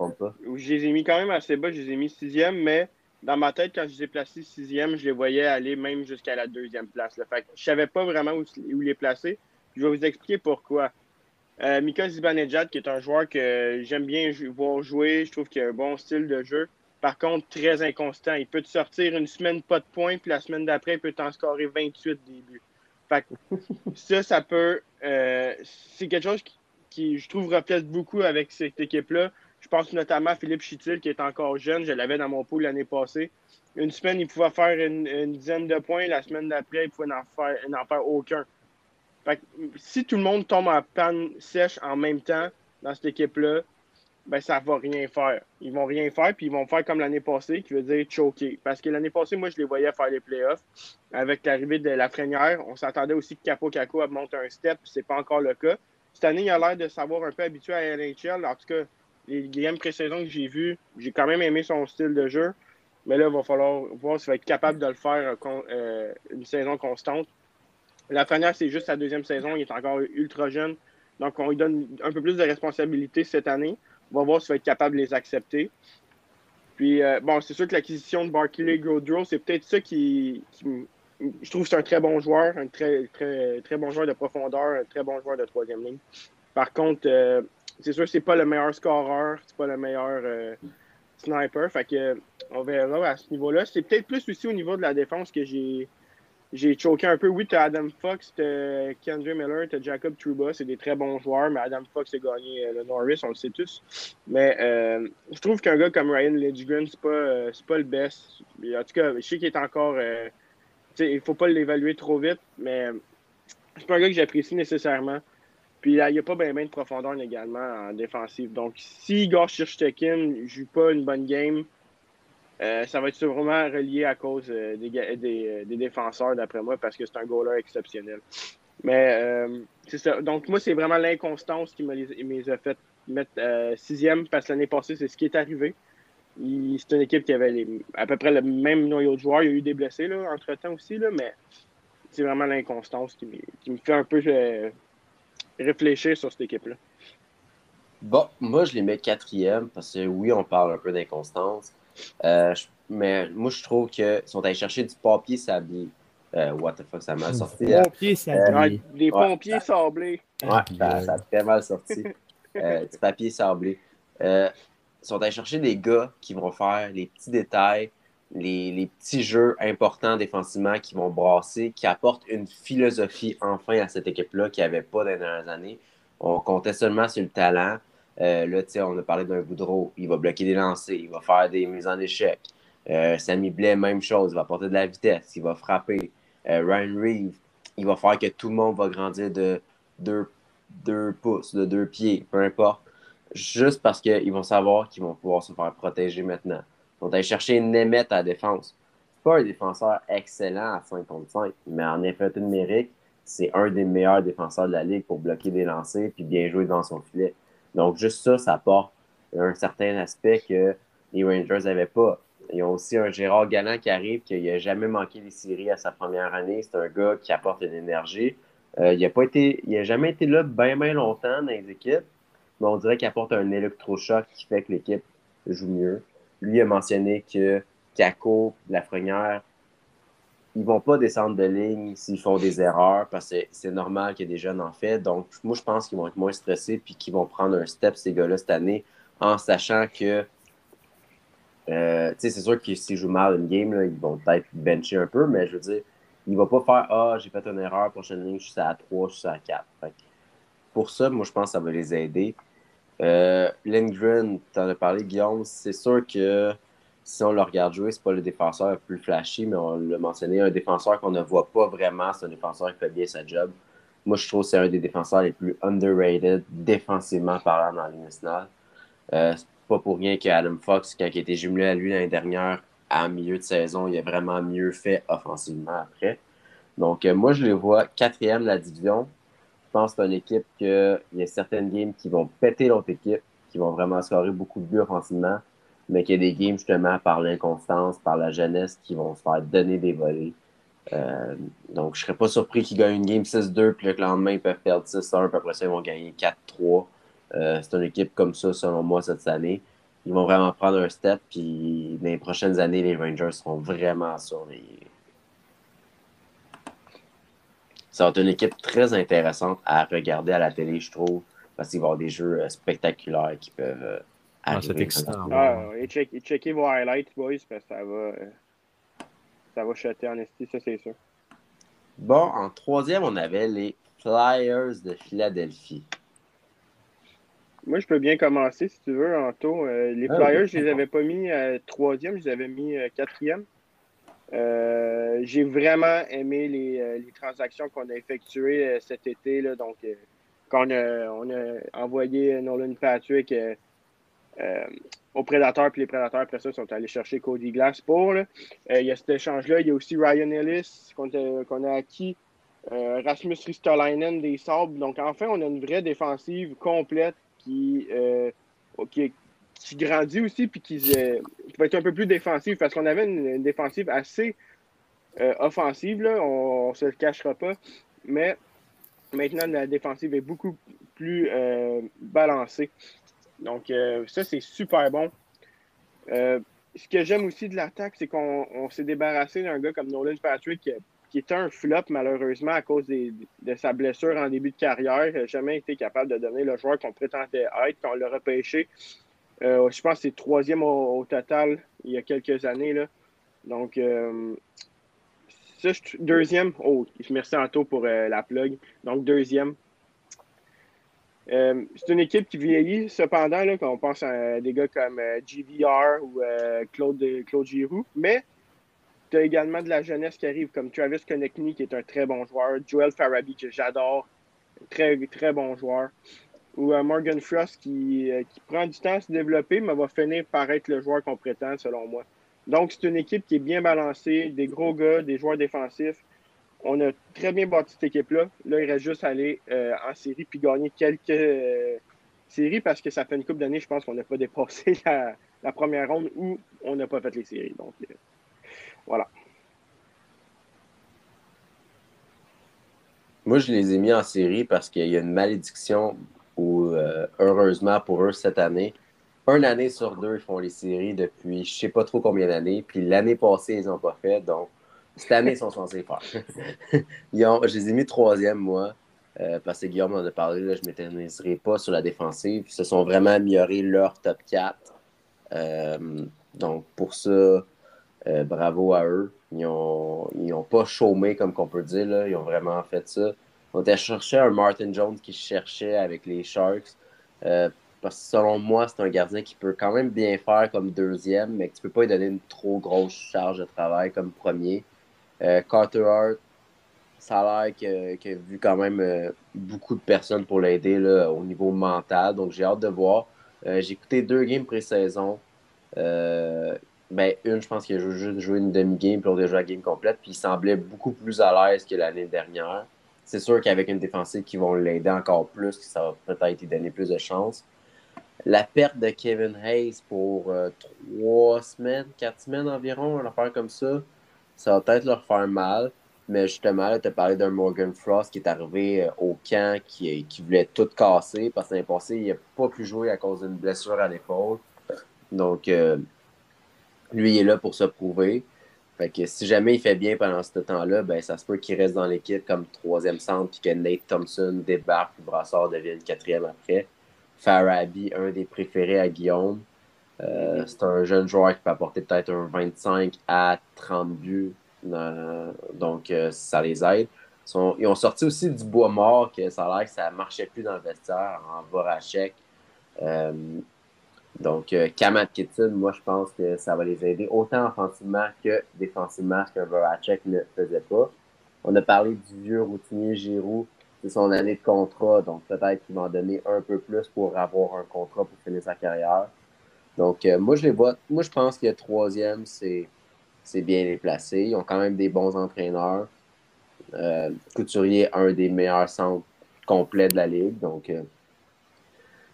je, les ai mis quand même assez bas. Je les ai mis sixième, mais dans ma tête, quand je les ai placés sixième, je les voyais aller même jusqu'à la deuxième place. Là. Fait je savais pas vraiment où, les placer. Je vais vous expliquer pourquoi. Euh, Mika Zibanejad, qui est un joueur que j'aime bien voir jouer, je trouve qu'il a un bon style de jeu. Par contre, très inconstant. Il peut te sortir une semaine pas de points, puis la semaine d'après, il peut t'en scorer 28 débuts. Fait ça, ça peut. Euh, c'est quelque chose qui, je trouve, reflète beaucoup avec cette équipe-là. Je pense notamment à Philippe Chitil, qui est encore jeune. Je l'avais dans mon pool l'année passée. Une semaine, il pouvait faire une, dizaine de points. La semaine d'après, il pouvait n'en faire, aucun. Fait si tout le monde tombe en panne sèche en même temps dans cette équipe-là, ben ça va rien faire. Ils vont rien faire, puis ils vont faire comme l'année passée, qui veut dire choquer. Parce que l'année passée, moi, je les voyais faire les playoffs. Avec l'arrivée de la Frénière, on s'attendait aussi que Capo Caco monte un step, puis c'est pas encore le cas. Cette année, il a l'air de savoir un peu habitué à NHL. En tout cas, les games pré-saison que j'ai vus, j'ai quand même aimé son style de jeu. Mais là, il va falloir voir s'il va être capable de le faire euh, une saison constante. La Frénière, c'est juste sa deuxième saison. Il est encore ultra jeune. Donc, on lui donne un peu plus de responsabilité cette année. On va voir s'il va être capable de les accepter. Puis, euh, bon, c'est sûr que l'acquisition de Barkley Gaudreau, c'est peut-être ça qui, Je trouve que c'est un très bon joueur, un très, très, très bon joueur de profondeur, un très bon joueur de troisième ligne. Par contre, euh, c'est sûr que c'est pas le meilleur scoreur, c'est pas le meilleur euh, sniper. Fait que, on verra à ce niveau-là. C'est peut-être plus aussi au niveau de la défense que j'ai j'ai choqué un peu. Oui, tu as Adam Fox, tu as Kendra Miller, tu as Jacob Truba. C'est des très bons joueurs, mais Adam Fox a gagné euh, le Norris, on le sait tous. Mais euh, je trouve qu'un gars comme Ryan Lidgren, c'est pas, euh, pas le best. En tout cas, je sais qu'il est encore. il ne faut pas l'évaluer trop vite, mais c'est pas un gars que j'apprécie nécessairement. Puis il n'y a pas bien de profondeur également en défensive. Donc, si Igor Shirstekin ne joue pas une bonne game, euh, ça va être sûrement relié à cause euh, des, des, des, défenseurs, d'après moi, parce que c'est un goaler exceptionnel. Mais euh, c'est ça. Donc, moi, c'est vraiment l'inconstance qui me a fait mettre sixième, parce que l'année passée, c'est ce qui est arrivé. C'est une équipe qui avait à peu près le même noyau de joueurs. Il y a eu des blessés entre-temps aussi, là, mais c'est vraiment l'inconstance qui, qui, me fait un peu réfléchir sur cette équipe-là. Bon, moi, je les mets quatrième parce que oui, on parle un peu d'inconstance. Euh, mais moi, je trouve qu'ils sont allés chercher du papier sablé. Euh, what the fuck, ça m'a sorti. Hein? Sablé. des pompiers sablés. Ouais, ça, a très mal sorti. euh, du papier sablé. Euh, ils sont allés chercher des gars qui vont faire les petits détails, les, petits jeux importants défensivement qui vont brasser, qui apportent une philosophie enfin à cette équipe-là qui avait pas dans les dernières années. On comptait seulement sur le talent. Euh, là, on a parlé d'un Boudreau. Il va bloquer des lancers, il va faire des mises en échec. Euh, Sammy Blais, même chose. Il va apporter de la vitesse, il va frapper. Euh, Ryan Reeve, il va faire que tout le monde va grandir de deux, pouces, de deux pieds, peu importe. Juste parce qu'ils vont savoir qu'ils vont pouvoir se faire protéger maintenant. Ils vont aller chercher Nemeth à la défense. Pas un défenseur excellent à 5 contre 5, mais en effet numérique, c'est un des meilleurs défenseurs de la ligue pour bloquer des lancers puis bien jouer dans son filet. Donc, juste ça, ça apporte un certain aspect que les Rangers n'avaient pas. Ils ont aussi un Gérard Galland qui arrive, qui n'a jamais manqué les séries à sa première année. C'est un gars qui apporte une énergie. Euh, il n'a jamais été là bien, bien longtemps dans les équipes, mais on dirait qu'il apporte un électrochoc qui fait que l'équipe joue mieux. Lui a mentionné que Kako, Lafrenière, ils vont pas descendre de ligne s'ils font des erreurs parce que c'est normal ait des jeunes en fait. Donc, moi, je pense qu'ils vont être moins stressés puis qu'ils vont prendre un step, ces gars-là, cette année, en sachant que. Euh, tu sais, c'est sûr que s'ils jouent mal une game, là, ils vont peut-être bencher un peu, mais je veux dire, il va pas faire Ah, j'ai fait une erreur, prochaine ligne, je suis à 3, je suis à 4. pour ça, moi, je pense que ça va les aider. Euh, Lindgren, tu en as parlé, Guillaume, c'est sûr que si on le regarde jouer, c'est pas le défenseur le plus flashy, mais on l'a mentionné, un défenseur qu'on ne voit pas vraiment, c'est un défenseur qui fait bien sa job. Moi, je trouve que c'est un des défenseurs les plus underrated défensivement parlant dans la nationale. Euh, pas pour rien qu'Adam Fox, quand il a été jumelé à lui l'année dernière, à milieu de saison, il a vraiment mieux fait offensivement après. Donc, euh, moi, je le vois quatrième de la division. Je pense que c'est une équipe qu'il y a certaines games qui vont péter l'autre équipe, qui vont vraiment scorer beaucoup de buts offensivement mais qu'il y a des games justement par l'inconstance, par la jeunesse qui vont se faire donner des volets. Euh, donc, je ne serais pas surpris qu'ils gagnent une game 6-2, puis le lendemain, ils peuvent perdre 6-1, puis après ça, ils vont gagner 4-3. Euh, c'est une équipe comme ça, selon moi, cette année. Ils vont vraiment prendre un step, puis dans les prochaines années, les Rangers seront vraiment surveillés. Ça va être une équipe très intéressante à regarder à la télé, je trouve, parce qu'il va y avoir des jeux euh, spectaculaires qui peuvent ah, c'est excitant. Ah, et, checkez vos highlights, boys, parce que ça va, ça va chuter en esti, ça c'est sûr. Bon, en troisième, on avait les Flyers de Philadelphie. Moi, je peux bien commencer si tu veux, Anto. Euh, les ah, Flyers, je les avais pas mis à troisième, je les avais mis à quatrième. Euh, j'ai vraiment aimé les, euh, les transactions qu'on a effectuées cet été. Là, donc, quand on a, envoyé Nolan Patrick euh, aux prédateurs, puis les prédateurs, après ça, sont allés chercher Cody Glass pour. Euh, il y a cet échange-là. Il y a aussi Ryan Ellis qu'on a, acquis. Euh, Rasmus Ristolainen des Sabres. Donc, enfin, on a une vraie défensive complète qui, qui, qui, grandit aussi, puis qui, va être un peu plus défensive parce qu'on avait une, défensive assez offensive, là, on ne se le cachera pas. Mais maintenant, la défensive est beaucoup plus balancée. Donc, euh, ça, c'est super bon. Euh, ce que j'aime aussi de l'attaque, c'est qu'on s'est débarrassé d'un gars comme Nolan Patrick qui, était un flop, malheureusement, à cause de sa blessure en début de carrière. Il n'a jamais été capable de donner le joueur qu'on prétendait être on l'a repêché. Euh, je pense que c'est troisième au, total il y a quelques années. Là. Donc, deuxième. Oh, merci Anto pour la plug. Donc, deuxième. Euh, c'est une équipe qui vieillit, cependant, là, quand on pense à des gars comme euh, GVR ou euh, Claude, Claude Giroux. Mais tu as également de la jeunesse qui arrive, comme Travis Konechny, qui est un très bon joueur, Joel Farabi, que j'adore, très, très bon joueur, ou euh, Morgan Frost, qui, euh, qui, prend du temps à se développer, mais va finir par être le joueur qu'on prétend, selon moi. Donc, c'est une équipe qui est bien balancée, des gros gars, des joueurs défensifs. On a très bien bâti cette équipe-là. Là, il reste juste à aller euh, en série puis gagner quelques séries parce que ça fait une couple d'années, je pense qu'on n'a pas dépassé la, première ronde ou on n'a pas fait les séries. Donc, voilà. Moi, je les ai mis en série parce qu'il y a une malédiction où, euh, heureusement pour eux, cette année, une année sur deux, ils font les séries depuis je ne sais pas trop combien d'années. Puis l'année passée, ils n'ont pas fait. Donc, cette année, ils sont censés faire. je les ai mis troisième, moi. Euh, parce que Guillaume en a parlé, là, je ne m'éterniserai pas sur la défensive. Ils se sont vraiment améliorés leur top 4. Euh, donc, pour ça, bravo à eux. Ils n'ont ils ont pas chômé, comme qu'on peut dire. Là. Ils ont vraiment fait ça. On était cherché un Martin Jones qui cherchait avec les Sharks. Euh, parce que selon moi, c'est un gardien qui peut quand même bien faire comme deuxième, mais que tu peux pas lui donner une trop grosse charge de travail comme premier. Euh, Carter Hart, ça a l'air qu'il a vu quand même beaucoup de personnes pour l'aider au niveau mental. Donc j'ai hâte de voir. j'ai écouté deux games pré-saison. Ben, une, je pense qu'il a juste joué une demi-game, puis l'autre a joué la game complète, puis il semblait beaucoup plus à l'aise que l'année dernière. C'est sûr qu'avec une défensive qui vont l'aider encore plus, ça va peut-être lui donner plus de chance. La perte de Kevin Hayes pour euh, trois semaines, quatre semaines environ, une affaire comme ça, ça va peut-être leur faire mal. Mais justement, tu as parlé d'un Morgan Frost qui est arrivé euh, au camp, qui, qui voulait tout casser parce que l'année passée, il n'a pas pu jouer à cause d'une blessure à l'épaule. Donc, euh, lui, il est là pour se prouver. Que si jamais il fait bien pendant ce temps-là, ben, ça se peut qu'il reste dans l'équipe comme troisième centre, puis que Nate Thompson débarque, puis Brassard devienne quatrième après. Farabi, un des préférés à Guillaume. Euh, c'est un jeune joueur qui peut apporter peut-être un 25 à 30 buts. Euh, donc, euh, ça les aide. Ils, ont sorti aussi du bois mort, que ça a l'air que ça marchait plus dans le vestiaire en Voracek. Donc, euh, Kamat Kitson, moi, je pense que ça va les aider autant offensivement que défensivement, ce qu'un Voracek ne faisait pas. On a parlé du vieux routinier Giroud. C'est son année de contrat, donc peut-être qu'il va en donner un peu plus pour avoir un contrat pour finir sa carrière. Donc, euh, moi, je les vois. Moi, je pense que le troisième, c'est, bien déplacé. Ils ont quand même des bons entraîneurs. Euh, Couturier, un des meilleurs centres complets de la ligue. Donc, euh,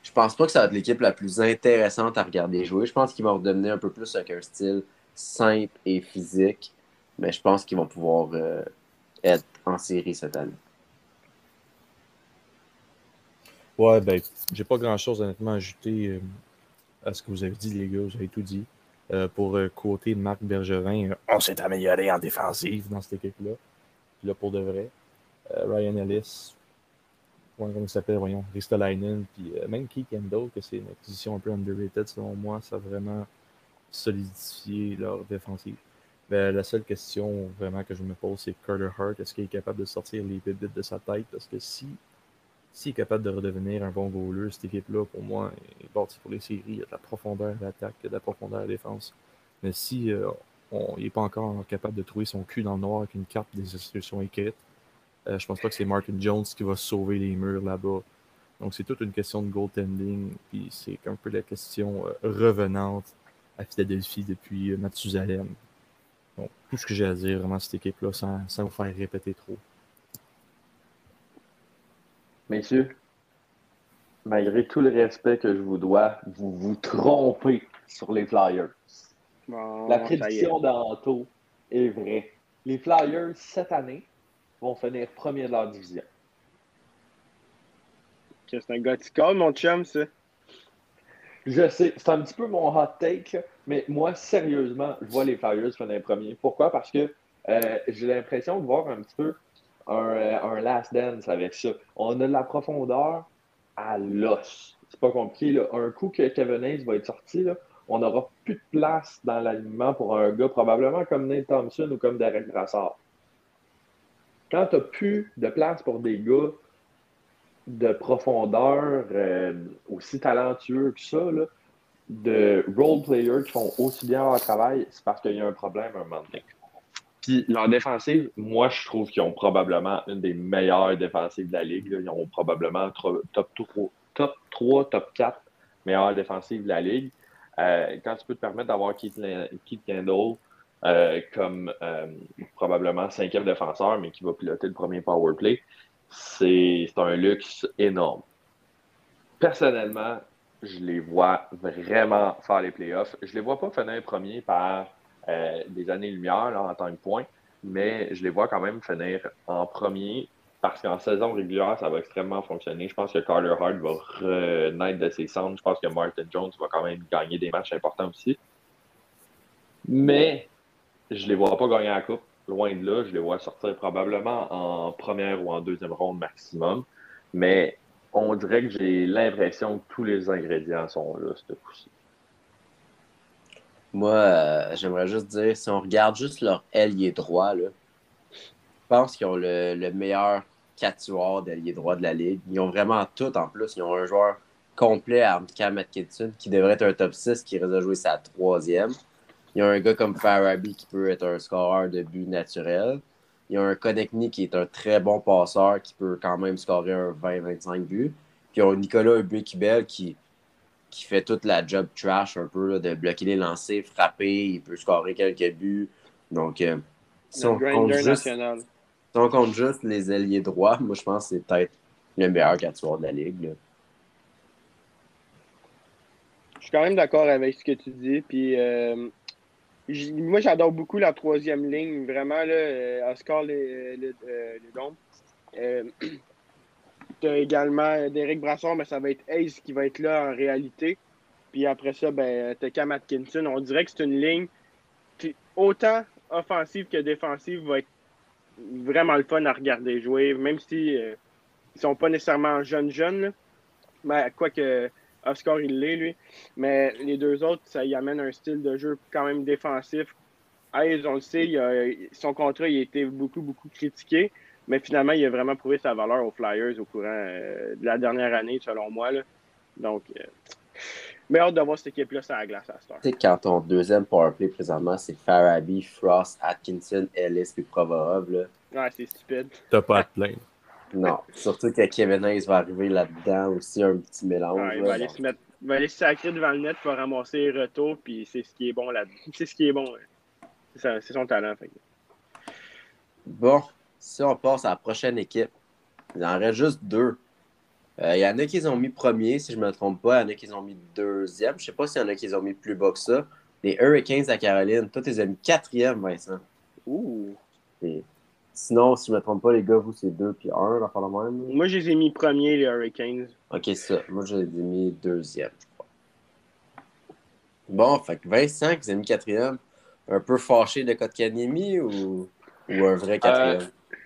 je pense pas que ça va être l'équipe la plus intéressante à regarder jouer. Je pense qu'ils vont redevenir un peu plus avec un style simple et physique. Mais je pense qu'ils vont pouvoir euh, être en série cette année. Ouais, ben, j'ai pas grand chose honnêtement à ajouter euh, à ce que vous avez dit, les gars. Vous avez tout dit. Euh, pour côté Marc Bergerin, on s'est amélioré en défensive dans cette équipe-là. Là, pour de vrai. Ryan Ellis, comment il s'appelle, voyons, Ristolainen, puis euh, même Keith Kendall, que c'est une acquisition un peu underrated selon moi, ça a vraiment solidifié leur défensive. Ben, la seule question vraiment que je me pose, c'est Carter Hart, est-ce qu'il est capable de sortir les bébites de sa tête? Parce que si s'il est capable de redevenir un bon goaler, cette équipe-là, pour moi, est partie pour les séries. Il y a de la profondeur à l'attaque, il y a de la profondeur à la défense. Mais si euh, il n'est pas encore capable de trouver son cul dans le noir avec une carte des institutions écrites, euh, je pense pas que c'est Martin Jones qui va sauver les murs là-bas. Donc, c'est toute une question de goaltending. Puis, c'est un peu la question euh, revenante à Philadelphie depuis euh, Mathusalem. Donc, tout ce que j'ai à dire vraiment cette équipe-là, sans, sans vous faire répéter trop. Messieurs, malgré tout le respect que je vous dois, vous vous trompez sur les Flyers. la prédiction d'Anto est vraie. Les Flyers, cette année, vont finir premier de leur division. C'est un gothical, mon chum, ça. Je sais, c'est un petit peu mon hot take, mais moi, sérieusement, je vois les Flyers finir premier. Pourquoi? Parce que euh, j'ai l'impression de voir un petit peu euh, un, last dance avec ça. On a de la profondeur à l'os. C'est pas compliqué. Là. Un coup que Kevin Hayes va être sorti, là, on n'aura plus de place dans l'alignement pour un gars probablement comme Nate Thompson ou comme Derek Brassard quand tu n'as plus de place pour des gars de profondeur euh, aussi talentueux que ça, de role players qui font aussi bien leur travail, c'est parce qu'il y a un problème à un moment donné. Puis leur défensive, moi, je trouve qu'ils ont probablement une des meilleures défensives de la ligue. Ils ont probablement top 3, top 3, top 4 meilleures défensives de la ligue. Euh, quand tu peux te permettre d'avoir Keith, Kendall euh, comme euh, probablement cinquième défenseur, mais qui va piloter le premier power play, c'est un luxe énorme. Personnellement, je les vois vraiment faire les playoffs. Je les vois pas finir premier par des années-lumière en tant que point, mais je les vois quand même finir en premier parce qu'en saison régulière, ça va extrêmement fonctionner. Je pense que Carter Hart va renaître de ses cendres. Je pense que Martin Jones va quand même gagner des matchs importants aussi. Mais je ne les vois pas gagner la coupe. Loin de là, je les vois sortir probablement en première ou en deuxième ronde maximum. Mais on dirait que j'ai l'impression que tous les ingrédients sont là, ce coup-ci. Moi, euh, j'aimerais juste dire, si on regarde juste leur ailier droit, je pense qu'ils ont le, meilleur quatuor d'alliés droit de la ligue. Ils ont vraiment tout en plus. Ils ont un joueur complet à Cam Atkinson qui devrait être un top 6 qui risque de jouer sa troisième. Il y a un gars comme Farabi qui peut être un scoreur de but naturel. Il y a un Konechny qui est un très bon passeur qui peut quand même scorer un 20-25 buts. Puis il y a Nicolas Ubé-Kibel qui, qui fait toute la job trash un peu de bloquer les lancers, frapper, il peut scorer quelques buts. Donc, euh, si on national. Si on compte juste les ailiers droits, moi, je pense que c'est peut-être le meilleur quatuor de la Ligue. Je suis quand même d'accord avec ce que tu dis. Puis, euh, moi, j'adore beaucoup la troisième ligne. Vraiment, là, euh, Oscar les, les, euh, les tu as également Derek Brassard, mais ça va être Ace qui va être là en réalité. Puis après ça, ben, tu as Cam Atkinson. On dirait que c'est une ligne qui, autant offensive que défensive, va être vraiment le fun à regarder jouer, même si euh, ils sont pas nécessairement jeunes jeunes. Mais quoique Oscar il l'est lui. Mais les deux autres, ça y amène un style de jeu quand même défensif. Hayes, on le sait, son contrat il a été beaucoup, beaucoup critiqué. Mais finalement, il a vraiment prouvé sa valeur aux Flyers au courant euh, de la dernière année, selon moi. Donc, euh, mais hâte de voir cette équipe-là sur la glace à ce Tu sais, quand ton deuxième powerplay présentement, c'est Farabi, Frost, Atkinson, Ellis puis Provorov. Là. Ouais, c'est stupide. T'as pas à te plaindre. Non, surtout que Kevin Hayes va arriver là-dedans aussi, un petit mélange. Ouais, il, va aller se mettre, il va aller se sacrer devant le net pour ramasser les retours, puis c'est ce qui est bon là C'est ce qui est bon. C'est son talent. Fait. Bon, si on passe à la prochaine équipe, il en reste juste deux. Euh, il y en a qui ont mis premier, si je ne me trompe pas. Il y en a qui ont mis deuxième. Je ne sais pas s'il y en a qui ont mis plus bas que ça. Les Hurricanes à Caroline, toi, tu les as mis quatrième, Vincent. Ouh. Sinon, si je ne me trompe pas, les gars, vous, c'est deux puis un, la même. Moi, je les ai mis premier, les Hurricanes. Ok, ça. Moi, je les ai mis deuxième, je crois. Bon, fait que Vincent, qui les a mis quatrième, un peu fâché de Kotkaniemi ou... ou un vrai quatrième? Euh,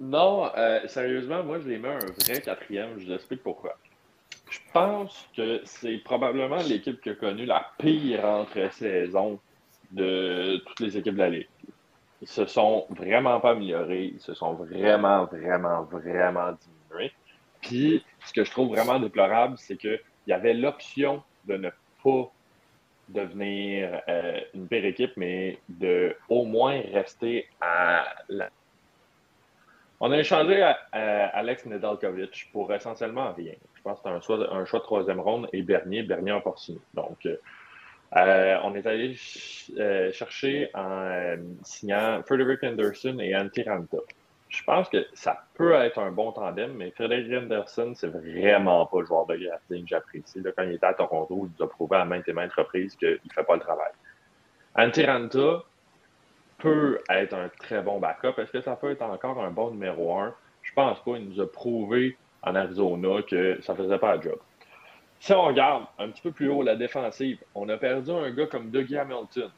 non, euh, sérieusement, moi, je les mets un vrai quatrième. Je vous explique pourquoi. Je pense que c'est probablement l'équipe qui a connu la pire entre-saison de toutes les équipes de la Ligue. Ils se sont vraiment pas améliorés. Ils se sont vraiment, vraiment, vraiment diminués. Puis, ce que je trouve vraiment déplorable, c'est qu'il y avait l'option de ne pas devenir euh, une pire équipe, mais de au moins rester à la on a échangé à, Alex Nedalkovic pour essentiellement rien. Je pense que c'était un choix, de troisième ronde et Bernier, Bernier en porcini. Donc, euh, euh, on est allé euh, chercher en signant Frederick Anderson et Antti Ranta. Je pense que ça peut être un bon tandem, mais Frederick Anderson, c'est vraiment pas le joueur de gardien que j'apprécie. Quand il était à Toronto, il nous a prouvé à maintes et maintes reprises qu'il ne fait pas le travail. Antti Ranta, peut être un très bon backup. Est-ce que ça peut être encore un bon numéro un? Je pense pas. Il nous a prouvé en Arizona que ça faisait pas le job. Si on regarde un petit peu plus haut la défensive, on a perdu un gars comme Dougie Hamilton.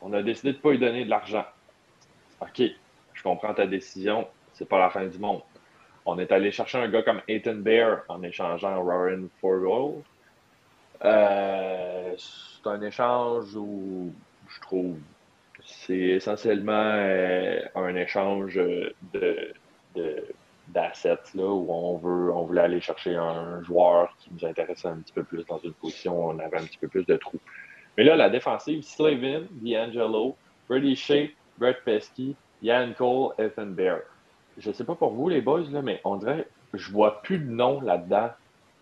On a décidé de ne pas lui donner de l'argent. OK, je comprends ta décision. C'est pas la fin du monde. On est allé chercher un gars comme Ethan Bear en échangeant Warren Forwell. Euh, c'est un échange où je trouve c'est essentiellement euh, un échange de, là, où on veut on voulait aller chercher un joueur qui nous intéressait un petit peu plus dans une position où on avait un petit peu plus de trous. Mais là, la défensive, Slavin, D'Angelo, Brady Shea, Brett Pesky, Yann Cole, Ethan Bear. Je sais pas pour vous, les boys, là, mais on dirait je vois plus de noms là-dedans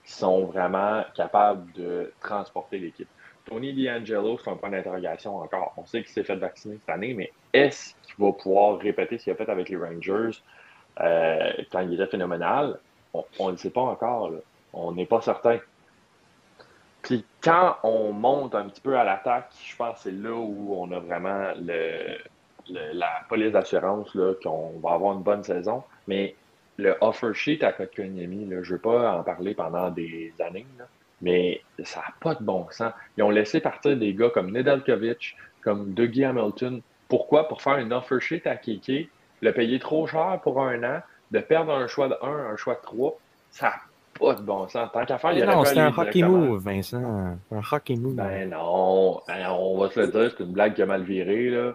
qui sont vraiment capables de transporter l'équipe. Tony D'Angelo, c'est un point d'interrogation encore. On sait qu'il s'est fait vacciner cette année, mais est-ce qu'il va pouvoir répéter ce qu'il a fait avec les Rangers? Euh, quand il était phénoménal? On ne le sait pas encore. On n'est pas certain. Puis quand on monte un petit peu à l'attaque, je pense que c'est là où on a vraiment la police d'assurance qu'on va avoir une bonne saison. Mais le offer sheet à Kotkaniemi, je ne veux pas en parler pendant des années, mais ça n'a pas de bon sens. Ils ont laissé partir des gars comme Nedeljkovic, comme Dougie Hamilton. Pourquoi? Pour faire une offer sheet à Kiki, le payer trop cher pour un an, de perdre un choix de 1, un choix de 3, ça n'a pas de bon sens. Tant qu'à faire, il y a Non, c'est un hockey move, Vincent. Un hockey move. Ben non, ben, on va se le dire, c'est une blague qui a mal viré. Là.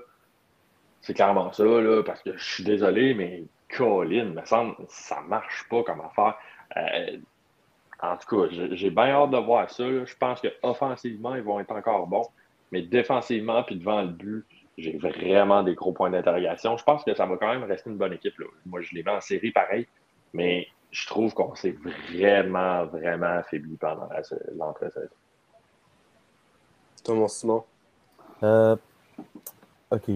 C'est clairement ça, là, parce que je suis désolé, mais Colin, me semble, ça marche pas comme affaire. Euh, en tout cas, j'ai bien hâte de voir ça. Je pense qu'offensivement, ils vont être encore bons, mais défensivement, puis devant le but, j'ai vraiment des gros points d'interrogation. Je pense que ça va quand même rester une bonne équipe. Moi, je les mets en série pareil, mais je trouve qu'on s'est vraiment, vraiment affaibli pendant l'entrée-saison. Thomas Simon? Euh, OK.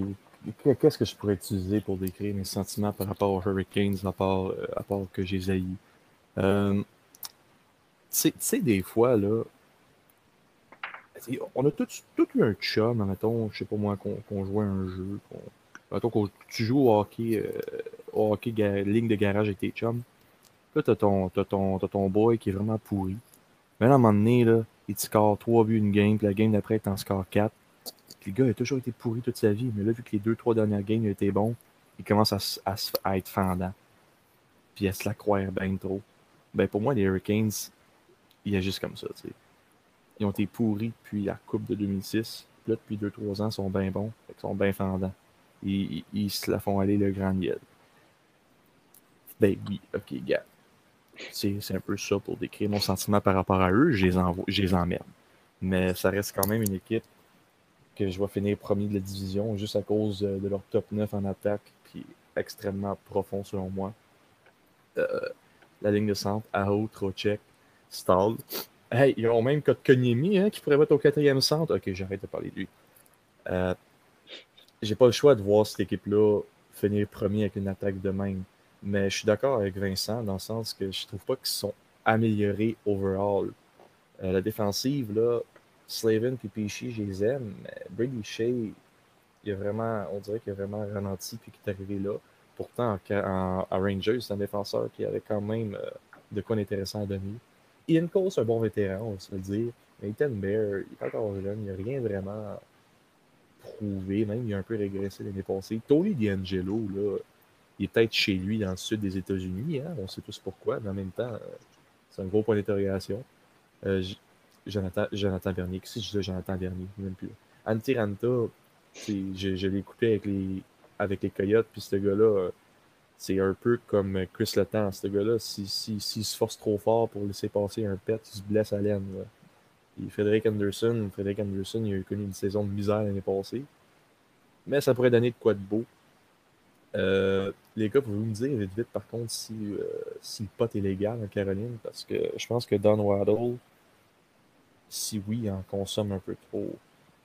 Qu'est-ce que je pourrais utiliser pour décrire mes sentiments par rapport aux Hurricanes, à part, euh, à part que j'ai zaï? Euh, tu sais, des fois, là, on a tous eu un chum, mettons, je sais pas moi, qu'on jouait un jeu, mettons tu joues au hockey, euh, au hockey ligne de garage avec tes chums. Là, t'as ton, ton, ton boy qui est vraiment pourri. Mais à un moment donné, là, il te score 3 buts une game, puis la game d'après, il t'en score 4 le gars a toujours été pourri toute sa vie, mais là, vu que les deux, trois dernières games ont été bons, il commence à, à, être fendant. Puis à se la croire bien trop. Ben pour moi, les Hurricanes, il y a juste comme ça, tu sais. Ils ont été pourris depuis la Coupe de 2006. Là, depuis 2-3 ans, ils sont bien bons. Ils sont bien fendants. Ils, ils, se la font aller le grand miel. Ben oui, ok, gars. C'est un peu ça pour décrire mon sentiment par rapport à eux. Je les, emmerde. Mais ça reste quand même une équipe que je vais finir premier de la division juste à cause euh, de leur top 9 en attaque, puis extrêmement profond selon moi. Euh, la ligne de centre, Aho, Trocheck, Stahl. Hey, ils ont même Kotkaniemi hein, qui pourrait être au quatrième centre. Ok, j'arrête de parler de lui. Euh, J'ai pas le choix de voir cette équipe-là finir premier avec une attaque de même. Mais je suis d'accord avec Vincent dans le sens que je trouve pas qu'ils sont améliorés overall. Euh, la défensive, là, Slavin et Pichy, je les aime, mais Brady Shea, il a vraiment, on dirait qu'il a vraiment ralenti puis qu'il est arrivé là. Pourtant, en, à Rangers, c'est un défenseur qui avait quand même euh, de quoi d'intéressant à donner. Ian Cole, c'est un bon vétéran, on va se le dire. Nathan Bear, il est encore jeune, il n'a rien vraiment prouvé, même il a un peu régressé l'année passée. Tony D'Angelo, là, il est peut-être chez lui dans le sud des États-Unis, hein? on sait tous pourquoi, mais en même temps, euh, c'est un gros point d'interrogation. Euh, Jonathan, Jonathan Bernier. Que je dis Jonathan Bernier? Même plus. Antiranta, je, je l'ai écouté avec les, avec les Coyotes, puis ce gars-là, euh, c'est un peu comme Chris Letang. Ce gars-là, s'il si, se force trop fort pour laisser passer un pet, il se blesse à l'aine. Frédéric Anderson, Frédéric Anderson, il a connu une saison de misère l'année passée. Mais ça pourrait donner de quoi de beau. Euh, les gars, pouvez-vous me dire vite vite par contre si, euh, si le pot est légal en Caroline? Parce que je pense que Don Waddle, si oui, en consomme un peu trop.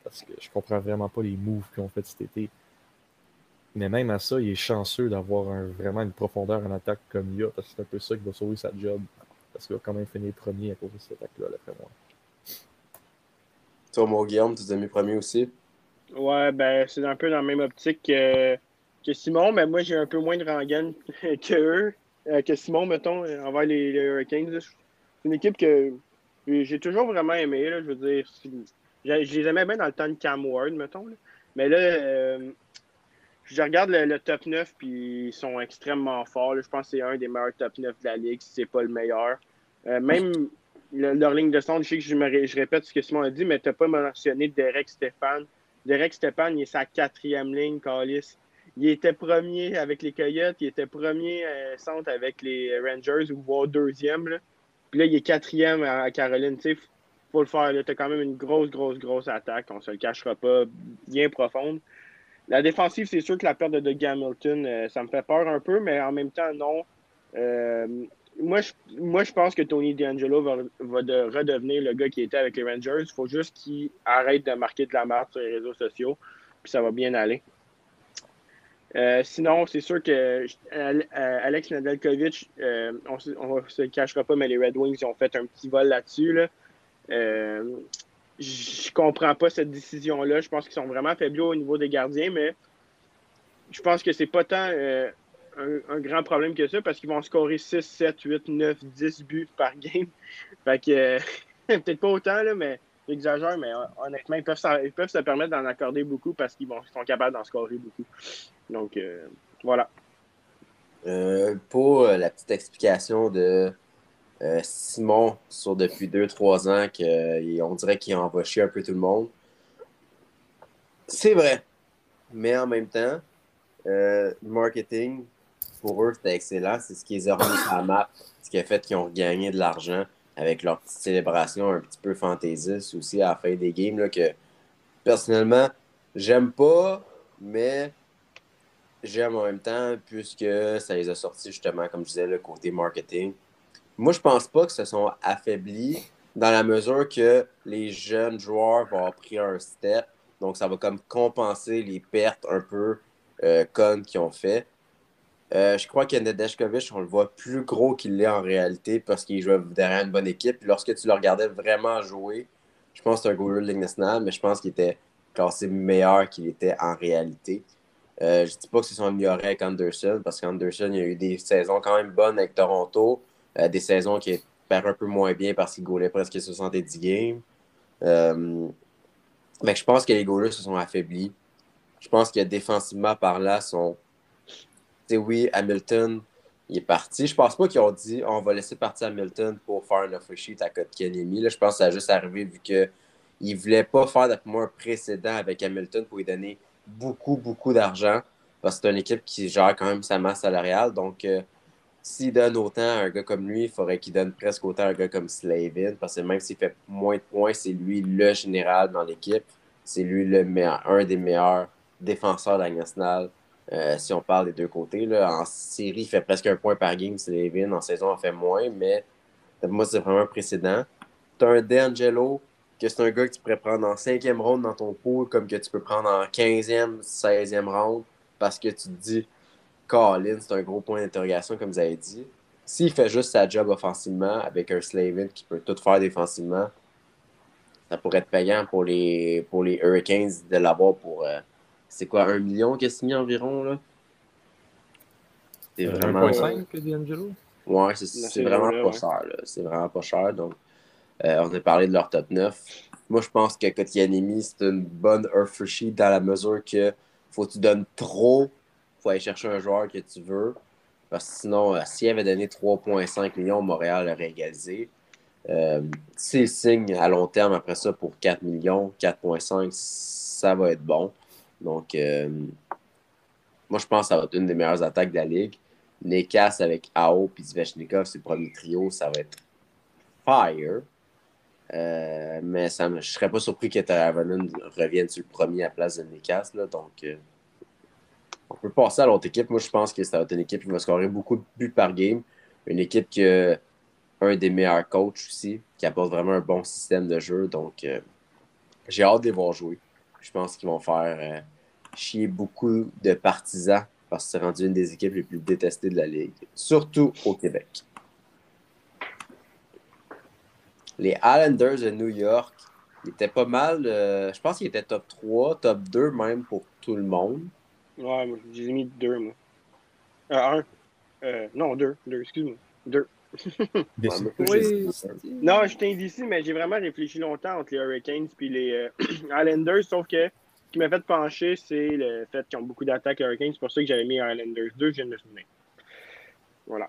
Parce que je comprends vraiment pas les moves qu'ils ont fait cet été. Mais même à ça, il est chanceux d'avoir vraiment une profondeur en attaque comme il a, parce que c'est un peu ça qui va sauver sa job. Parce qu'il va quand même finir premier à cause de cette attaque-là, d'après moi. Toi, mon Guillaume, tu t'es mis premier aussi? Ouais, ben, c'est un peu dans la même optique que, que Simon, mais moi, j'ai un peu moins de rengaine que eux, euh, que Simon, mettons, envers les, les Hurricanes. C'est une équipe que j'ai toujours vraiment aimé, là, je veux dire. Je les aimais bien dans le temps de Cam Ward, mettons. Mais là, euh, je regarde le, top 9, puis ils sont extrêmement forts. Je pense que c'est un des meilleurs top 9 de la ligue, si c'est pas le meilleur. Euh, même leur ligne de centre, je sais que je, répète ce que Simon a dit, mais tu n'as pas mentionné Derek Stéphane. Derek Stéphane, il est sa quatrième ligne, Calis. Il était premier avec les Coyotes, il était premier euh, centre avec les Rangers, ou voire deuxième. Là. Puis là, il est quatrième à Caroline. Sais, faut le faire. Tu as quand même une grosse, grosse, grosse attaque. On se le cachera pas, bien profonde. La défensive, c'est sûr que la perte de Doug Hamilton, euh, ça me fait peur un peu, mais en même temps, non. Euh, moi, je, moi, je pense que Tony D'Angelo va, va de redevenir le gars qui était avec les Rangers. Il faut juste qu'il arrête de marquer de la marque sur les réseaux sociaux, puis ça va bien aller. Euh, sinon, c'est sûr que Alex Nedeljkovic, on ne se cachera pas, mais les Red Wings ont fait un petit vol là-dessus. Là. Je comprends pas cette décision-là. Je pense qu'ils sont vraiment faiblis au niveau des gardiens, mais je pense que c'est pas tant un, grand problème que ça parce qu'ils vont scorer 6, 7, 8, 9, 10 buts par game. Fait que, euh, peut-être pas autant, là, mais j'exagère, mais honnêtement, ils peuvent, se permettre d'en accorder beaucoup parce qu'ils sont capables d'en scorer beaucoup. Donc, euh, voilà. Euh, pour la petite explication de Simon sur depuis 2-3 ans, qu'on dirait qu'il envoie chier un peu tout le monde. C'est vrai. Mais en même temps, le marketing, pour eux, c'était excellent. C'est ce qui les a remis à la map, ce qui a fait qu'ils ont gagné de l'argent avec leur petite célébration un petit peu fantaisiste aussi à la fin des games. Là, que personnellement, j'aime pas, mais j'aime en même temps puisque ça les a sortis justement, comme je disais, le côté marketing. Moi, je pense pas que se sont affaiblis dans la mesure que les jeunes joueurs vont avoir pris un step. Donc, ça va comme compenser les pertes un peu euh, connes qu'ils ont fait. Euh, je crois que on le voit plus gros qu'il l'est en réalité parce qu'il joue derrière une bonne équipe. lorsque tu le regardais vraiment jouer, je pense que c'est un goaler de Ligue mais je pense qu'il était classé meilleur qu'il était en réalité. Euh, je ne dis pas que se sont améliorés avec Anderson parce qu'Anderson, il a eu des saisons quand même bonnes avec Toronto, euh, des saisons qui perd un peu moins bien parce qu'il goalait presque 70 games. mais je pense que les goalers se sont affaiblis. Je pense que défensivement par là, sont oui, Hamilton, il est parti. Je pense pas qu'ils ont dit on va laisser partir Hamilton pour faire un offer sheet à Kotkaniemi. Je pense que ça a juste arrivé vu qu'ils ne voulaient pas faire moi un précédent avec Hamilton pour lui donner beaucoup, beaucoup d'argent. Parce que c'est une équipe qui gère quand même sa masse salariale. Donc, euh, s'il donne autant à un gars comme lui, il faudrait qu'il donne presque autant à un gars comme Slavin. Parce que même s'il fait moins de points, c'est lui le général dans l'équipe. C'est lui le meilleur, un des meilleurs défenseurs de la nationale. Euh, si on parle des deux côtés. Là. En série, il fait presque un point par game, Levin. En saison, il fait moins, mais moi, c'est vraiment un précédent. Tu as un D'Angelo, que c'est un gars que tu pourrais prendre en cinquième round dans ton pool, comme que tu peux prendre en 15e, 16e round, parce que tu te dis, Colin, c'est un gros point d'interrogation, comme vous avez dit. S'il fait juste sa job offensivement, avec un Slavin qui peut tout faire défensivement, ça pourrait être payant pour les, pour les Hurricanes de l'avoir pour. Euh, c'est quoi, un million qu'il a signé environ, là? C'est vraiment... 1.5 que D'Angelo? Ouais, c'est vraiment pas cher, là. C'est vraiment pas cher, donc... Euh, on a parlé de leur top 9. Moi, je pense que Kotianemi, c'est une bonne sheet dans la mesure que faut que tu donnes trop, faut aller chercher un joueur que tu veux. Parce que sinon, euh, s'il avait donné 3,5 millions, Montréal aurait égalisé. Euh, S'il signe à long terme après ça pour 4 millions, 4,5, ça va être bon. Donc, euh, moi, je pense que ça va être une des meilleures attaques de la ligue. Nekas avec Ao et Zvechnikov, c'est le premier trio, ça va être fire. Euh, mais ça je ne serais pas surpris que Taravanen revienne sur le premier à la place de Nekas. Là, donc, euh, on peut passer à l'autre équipe. Moi, je pense que ça va être une équipe qui va scorer beaucoup de buts par game. Une équipe qui a un des meilleurs coachs aussi, qui apporte vraiment un bon système de jeu. Donc, j'ai hâte de les voir jouer. Je pense qu'ils vont faire chier beaucoup de partisans parce que c'est rendu une des équipes les plus détestées de la Ligue, surtout au Québec. Les Islanders de New York, ils étaient pas mal. Euh, je pense qu'ils étaient top 3, top 2 même pour tout le monde. Ouais, moi, j'ai mis 2, moi. Euh, un. Euh, non, 2. 2, excuse-moi. 2. oui. Non, je t'ai ici, mais j'ai vraiment réfléchi longtemps entre les Hurricanes et les euh, Islanders, sauf que qui m'a fait pencher, c'est le fait qu'ils ont beaucoup d'attaques Hurricanes. C'est pour ça que j'avais mis Islanders 2, je viens de me souvenir. Voilà.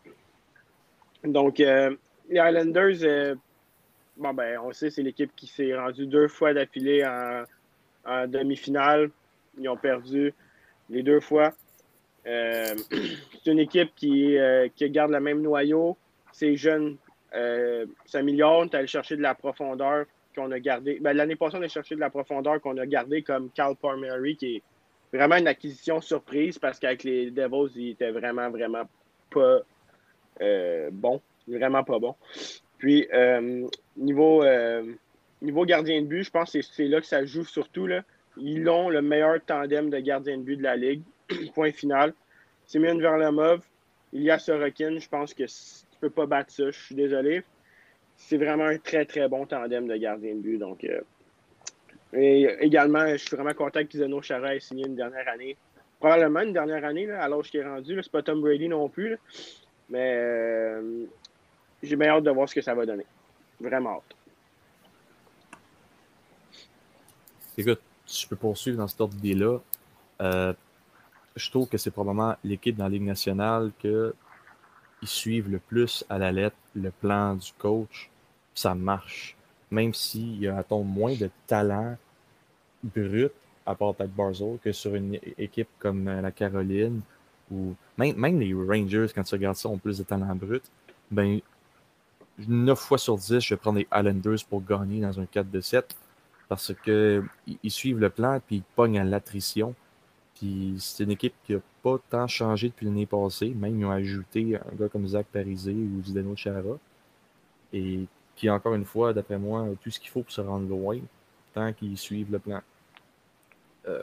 Donc, euh, les Islanders, euh, bon, ben, on sait, c'est l'équipe qui s'est rendue deux fois d'affilée en, demi-finale. Ils ont perdu les deux fois. Euh, c'est une équipe qui, qui, garde le même noyau. Ces jeunes s'améliorent. Tu allé chercher de la profondeur qu'on a gardé. Ben, L'année passée, on a cherché de la profondeur qu'on a gardé comme Cal Palmieri, qui est vraiment une acquisition surprise parce qu'avec les Devils, il était vraiment, vraiment pas euh, bon. Vraiment pas bon. Puis, euh, niveau, niveau gardien de but, je pense que c'est là que ça joue surtout. Là. Ils ont le meilleur tandem de gardien de but de la Ligue. Point final. Simeon Verlamov, il y a Sorokin. Je pense que tu peux pas battre ça. Je suis désolé. C'est vraiment un très, très bon tandem de gardien de but. Donc, euh, et également, je suis vraiment content qu'Isano Chara ait signé une dernière année. Probablement une dernière année, là, à l'âge qu'il est rendu. C'est pas Tom Brady non plus. Mais euh, j'ai bien hâte de voir ce que ça va donner. Vraiment hâte. Écoute, si je peux poursuivre dans cette ordre d'idée-là, euh, je trouve que c'est probablement l'équipe dans la Ligue nationale que ils suivent le plus à la lettre le plan du coach. Ça marche. Même s'il y a un ton moins de talent brut, à part peut-être que sur une équipe comme la Caroline ou même, même les Rangers, quand tu regardes ça, ont plus de talent brut. Ben, 9 fois sur 10, je vais prendre les Islanders pour gagner dans un 4 de 7 parce qu'ils suivent le plan puis ils pognent à l'attrition. Puis c'est une équipe qui n'a pas tant changé depuis l'année passée. Même ils ont ajouté un gars comme Zach Parisé ou Zdeno Chara. Et qui, encore une fois, d'après moi, a tout ce qu'il faut pour se rendre loin, tant qu'ils suivent le plan. Euh,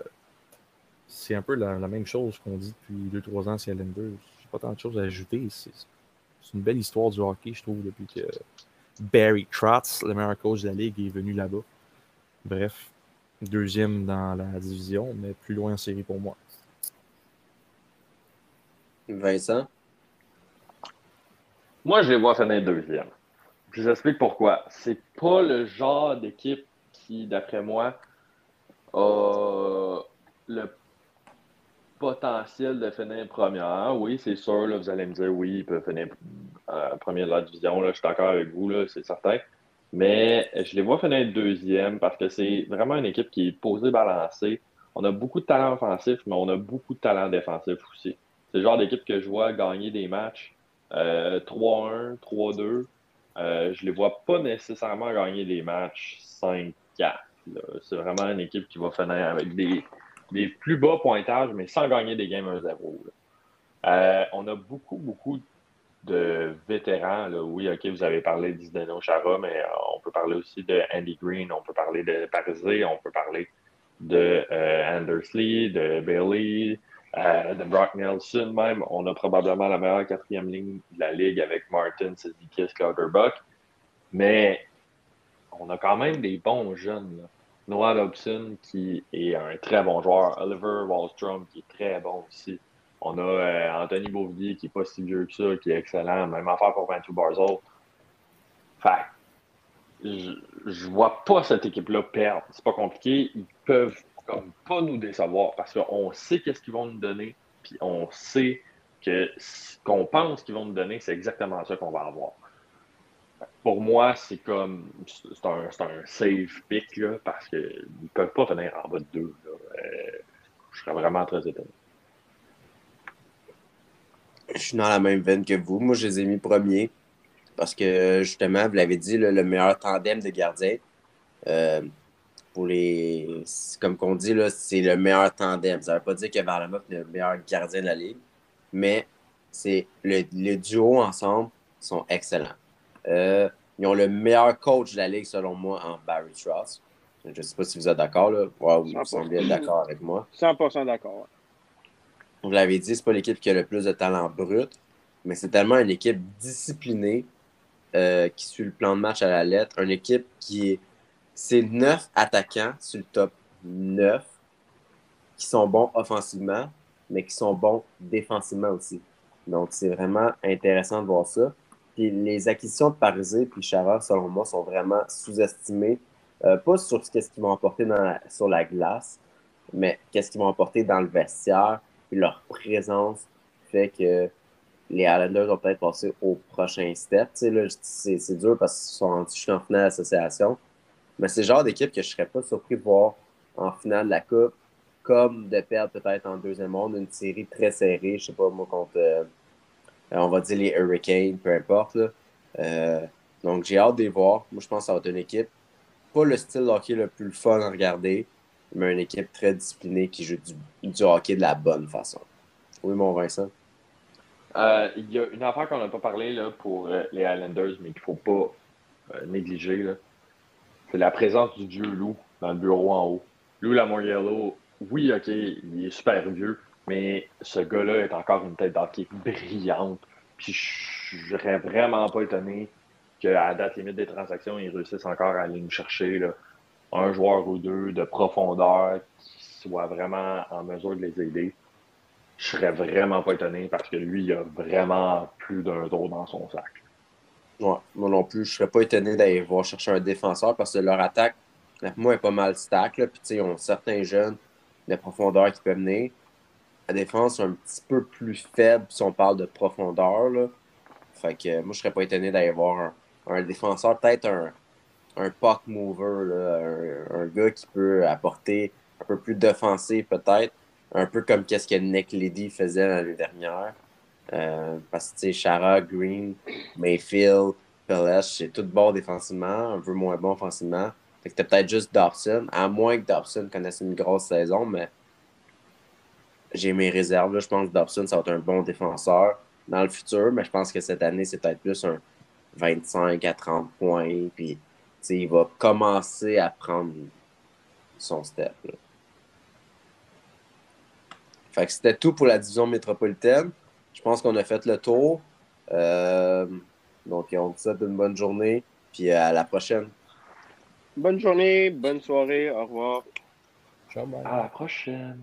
c'est un peu la, même chose qu'on dit depuis 2-3 ans sur Islanders. J'ai pas tant de choses à ajouter. C'est une belle histoire du hockey, je trouve, depuis que Barry Trotz, le meilleur coach de la ligue, est venu là-bas. Bref, deuxième dans la division, mais plus loin en série pour moi. Vincent? Moi, je les vois finir deuxième. Je vous explique pourquoi. C'est pas le genre d'équipe qui, d'après moi, a le potentiel de finir première. Oui, c'est sûr, là, vous allez me dire, oui, il peut finir euh, première de la division. Là, je suis d'accord avec vous, c'est certain. Mais je les vois finir deuxième parce que c'est vraiment une équipe qui est posée, balancée. On a beaucoup de talent offensif, mais on a beaucoup de talent défensif aussi. C'est le genre d'équipe que je vois gagner des matchs 3-1, 3-2. Euh, je les vois pas nécessairement gagner des matchs 5-4. C'est vraiment une équipe qui va finir avec des, des, plus bas pointages, mais sans gagner des games 1-0. Euh, on a beaucoup, beaucoup de vétérans. Oui, OK, vous avez parlé d'Isdeno Chara, mais euh, on peut parler aussi de Andy Green, on peut parler de Parisé, on peut parler de euh, Andersley, de Bailey, euh, de Brock Nelson même. On a probablement la meilleure quatrième ligne de la ligue avec Martin, Sedikis, Clutterbuck. Mais on a quand même des bons jeunes. Noah Dobson, qui est un très bon joueur. Oliver Wallstrom, qui est très bon aussi. On a euh, Anthony Beauvillier qui n'est pas si vieux que ça, qui est excellent. Même affaire pour Matthew Barzell. Fait je, je vois pas cette équipe-là perdre. C'est pas compliqué. Ils peuvent comme pas nous décevoir parce qu'on sait qu'est-ce qu'ils vont nous donner, puis on sait que ce qu'on pense qu'ils vont nous donner, c'est exactement ça qu'on va avoir. Pour moi, c'est comme c'est un, un safe pick là, parce qu'ils ne peuvent pas venir en bas de deux. Euh, je serais vraiment très étonné. Je suis dans la même veine que vous. Moi, je les ai mis premiers parce que, justement, vous l'avez dit, le meilleur tandem de gardiens. Euh, pour les. Comme qu'on dit, c'est le meilleur tandem. Ça ne veut pas dire que Varlamov est le meilleur gardien de la ligue, mais c'est le, le, duo ensemble sont excellents. Euh, ils ont le meilleur coach de la ligue, selon moi, en Barry Trust. Je ne sais pas si vous êtes d'accord. Là. vous semblez d'accord avec moi. 100% d'accord vous l'avez dit, c'est pas l'équipe qui a le plus de talent brut, mais c'est tellement une équipe disciplinée euh, qui suit le plan de match à la lettre. Une équipe qui est. C'est neuf attaquants sur le top 9 qui sont bons offensivement, mais qui sont bons défensivement aussi. Donc, c'est vraiment intéressant de voir ça. Puis les acquisitions de Parisé et Chara, selon moi, sont vraiment sous-estimées. Euh, pas sur ce qu'ils vont apporter sur la glace, mais qu'est-ce qu'ils vont apporter dans le vestiaire, leur présence fait que les Islanders vont peut-être passer au prochain step. C'est dur parce qu'ils sont en, en finale d'association. Mais c'est le genre d'équipe que je ne serais pas surpris de voir en finale de la Coupe, comme de perdre peut-être en deuxième monde une série très serrée. Je sais pas, moi, contre, euh, on va dire les Hurricanes, peu importe. Euh, donc, j'ai hâte de les voir. Moi, je pense que ça va être une équipe. Pas le style hockey le plus fun à regarder, mais une équipe très disciplinée qui joue du, du hockey de la bonne façon. Oui, mon Vincent? Euh, il y a une affaire qu'on n'a pas parlé là, pour euh, les Islanders, mais qu'il ne faut pas euh, négliger. C'est la présence du dieu Lou dans le bureau en haut. Lou Lamoriello, oui, OK, il est super vieux, mais ce gars-là est encore une tête d'hockey brillante. Puis je serais vraiment pas étonné qu'à la date limite des transactions, ils réussissent encore à aller nous chercher là, un joueur ou deux de profondeur qui soit vraiment en mesure de les aider. Je serais vraiment pas étonné parce que lui, il a vraiment plus d'un dos dans son sac. Ouais, moi non plus, je serais pas étonné d'aller voir chercher un défenseur parce que leur attaque, moi, est pas mal stack. Là. Puis, ils ont certains jeunes de profondeur qui peuvent venir. La défense est un petit peu plus faible si on parle de profondeur. Là. Fait que moi, je serais pas étonné d'aller voir un défenseur, peut-être un, un puck mover, là, un, gars qui peut apporter un peu plus d'offensif, peut-être. Un peu comme qu'est-ce que Nick Liddy faisait l'année dernière. Euh, parce que, Chara, Green, Mayfield, Pellesh, c'est tout bon défensivement, un peu moins bon offensivement. Fait que t'as peut-être juste Dobson, à moins que Dobson connaisse une grosse saison, mais j'ai mes réserves. Là. Je pense que Dobson, ça va être un bon défenseur dans le futur, mais je pense que cette année, c'est peut-être plus un 25 à 30 points. Puis, tu sais, il va commencer à prendre son step. là. Fait que c'était tout pour la division métropolitaine. Je pense qu'on a fait le tour. Euh, donc, on vous souhaite une bonne journée. Puis à la prochaine. Bonne journée, bonne soirée, au revoir. Ciao, bye. À la prochaine.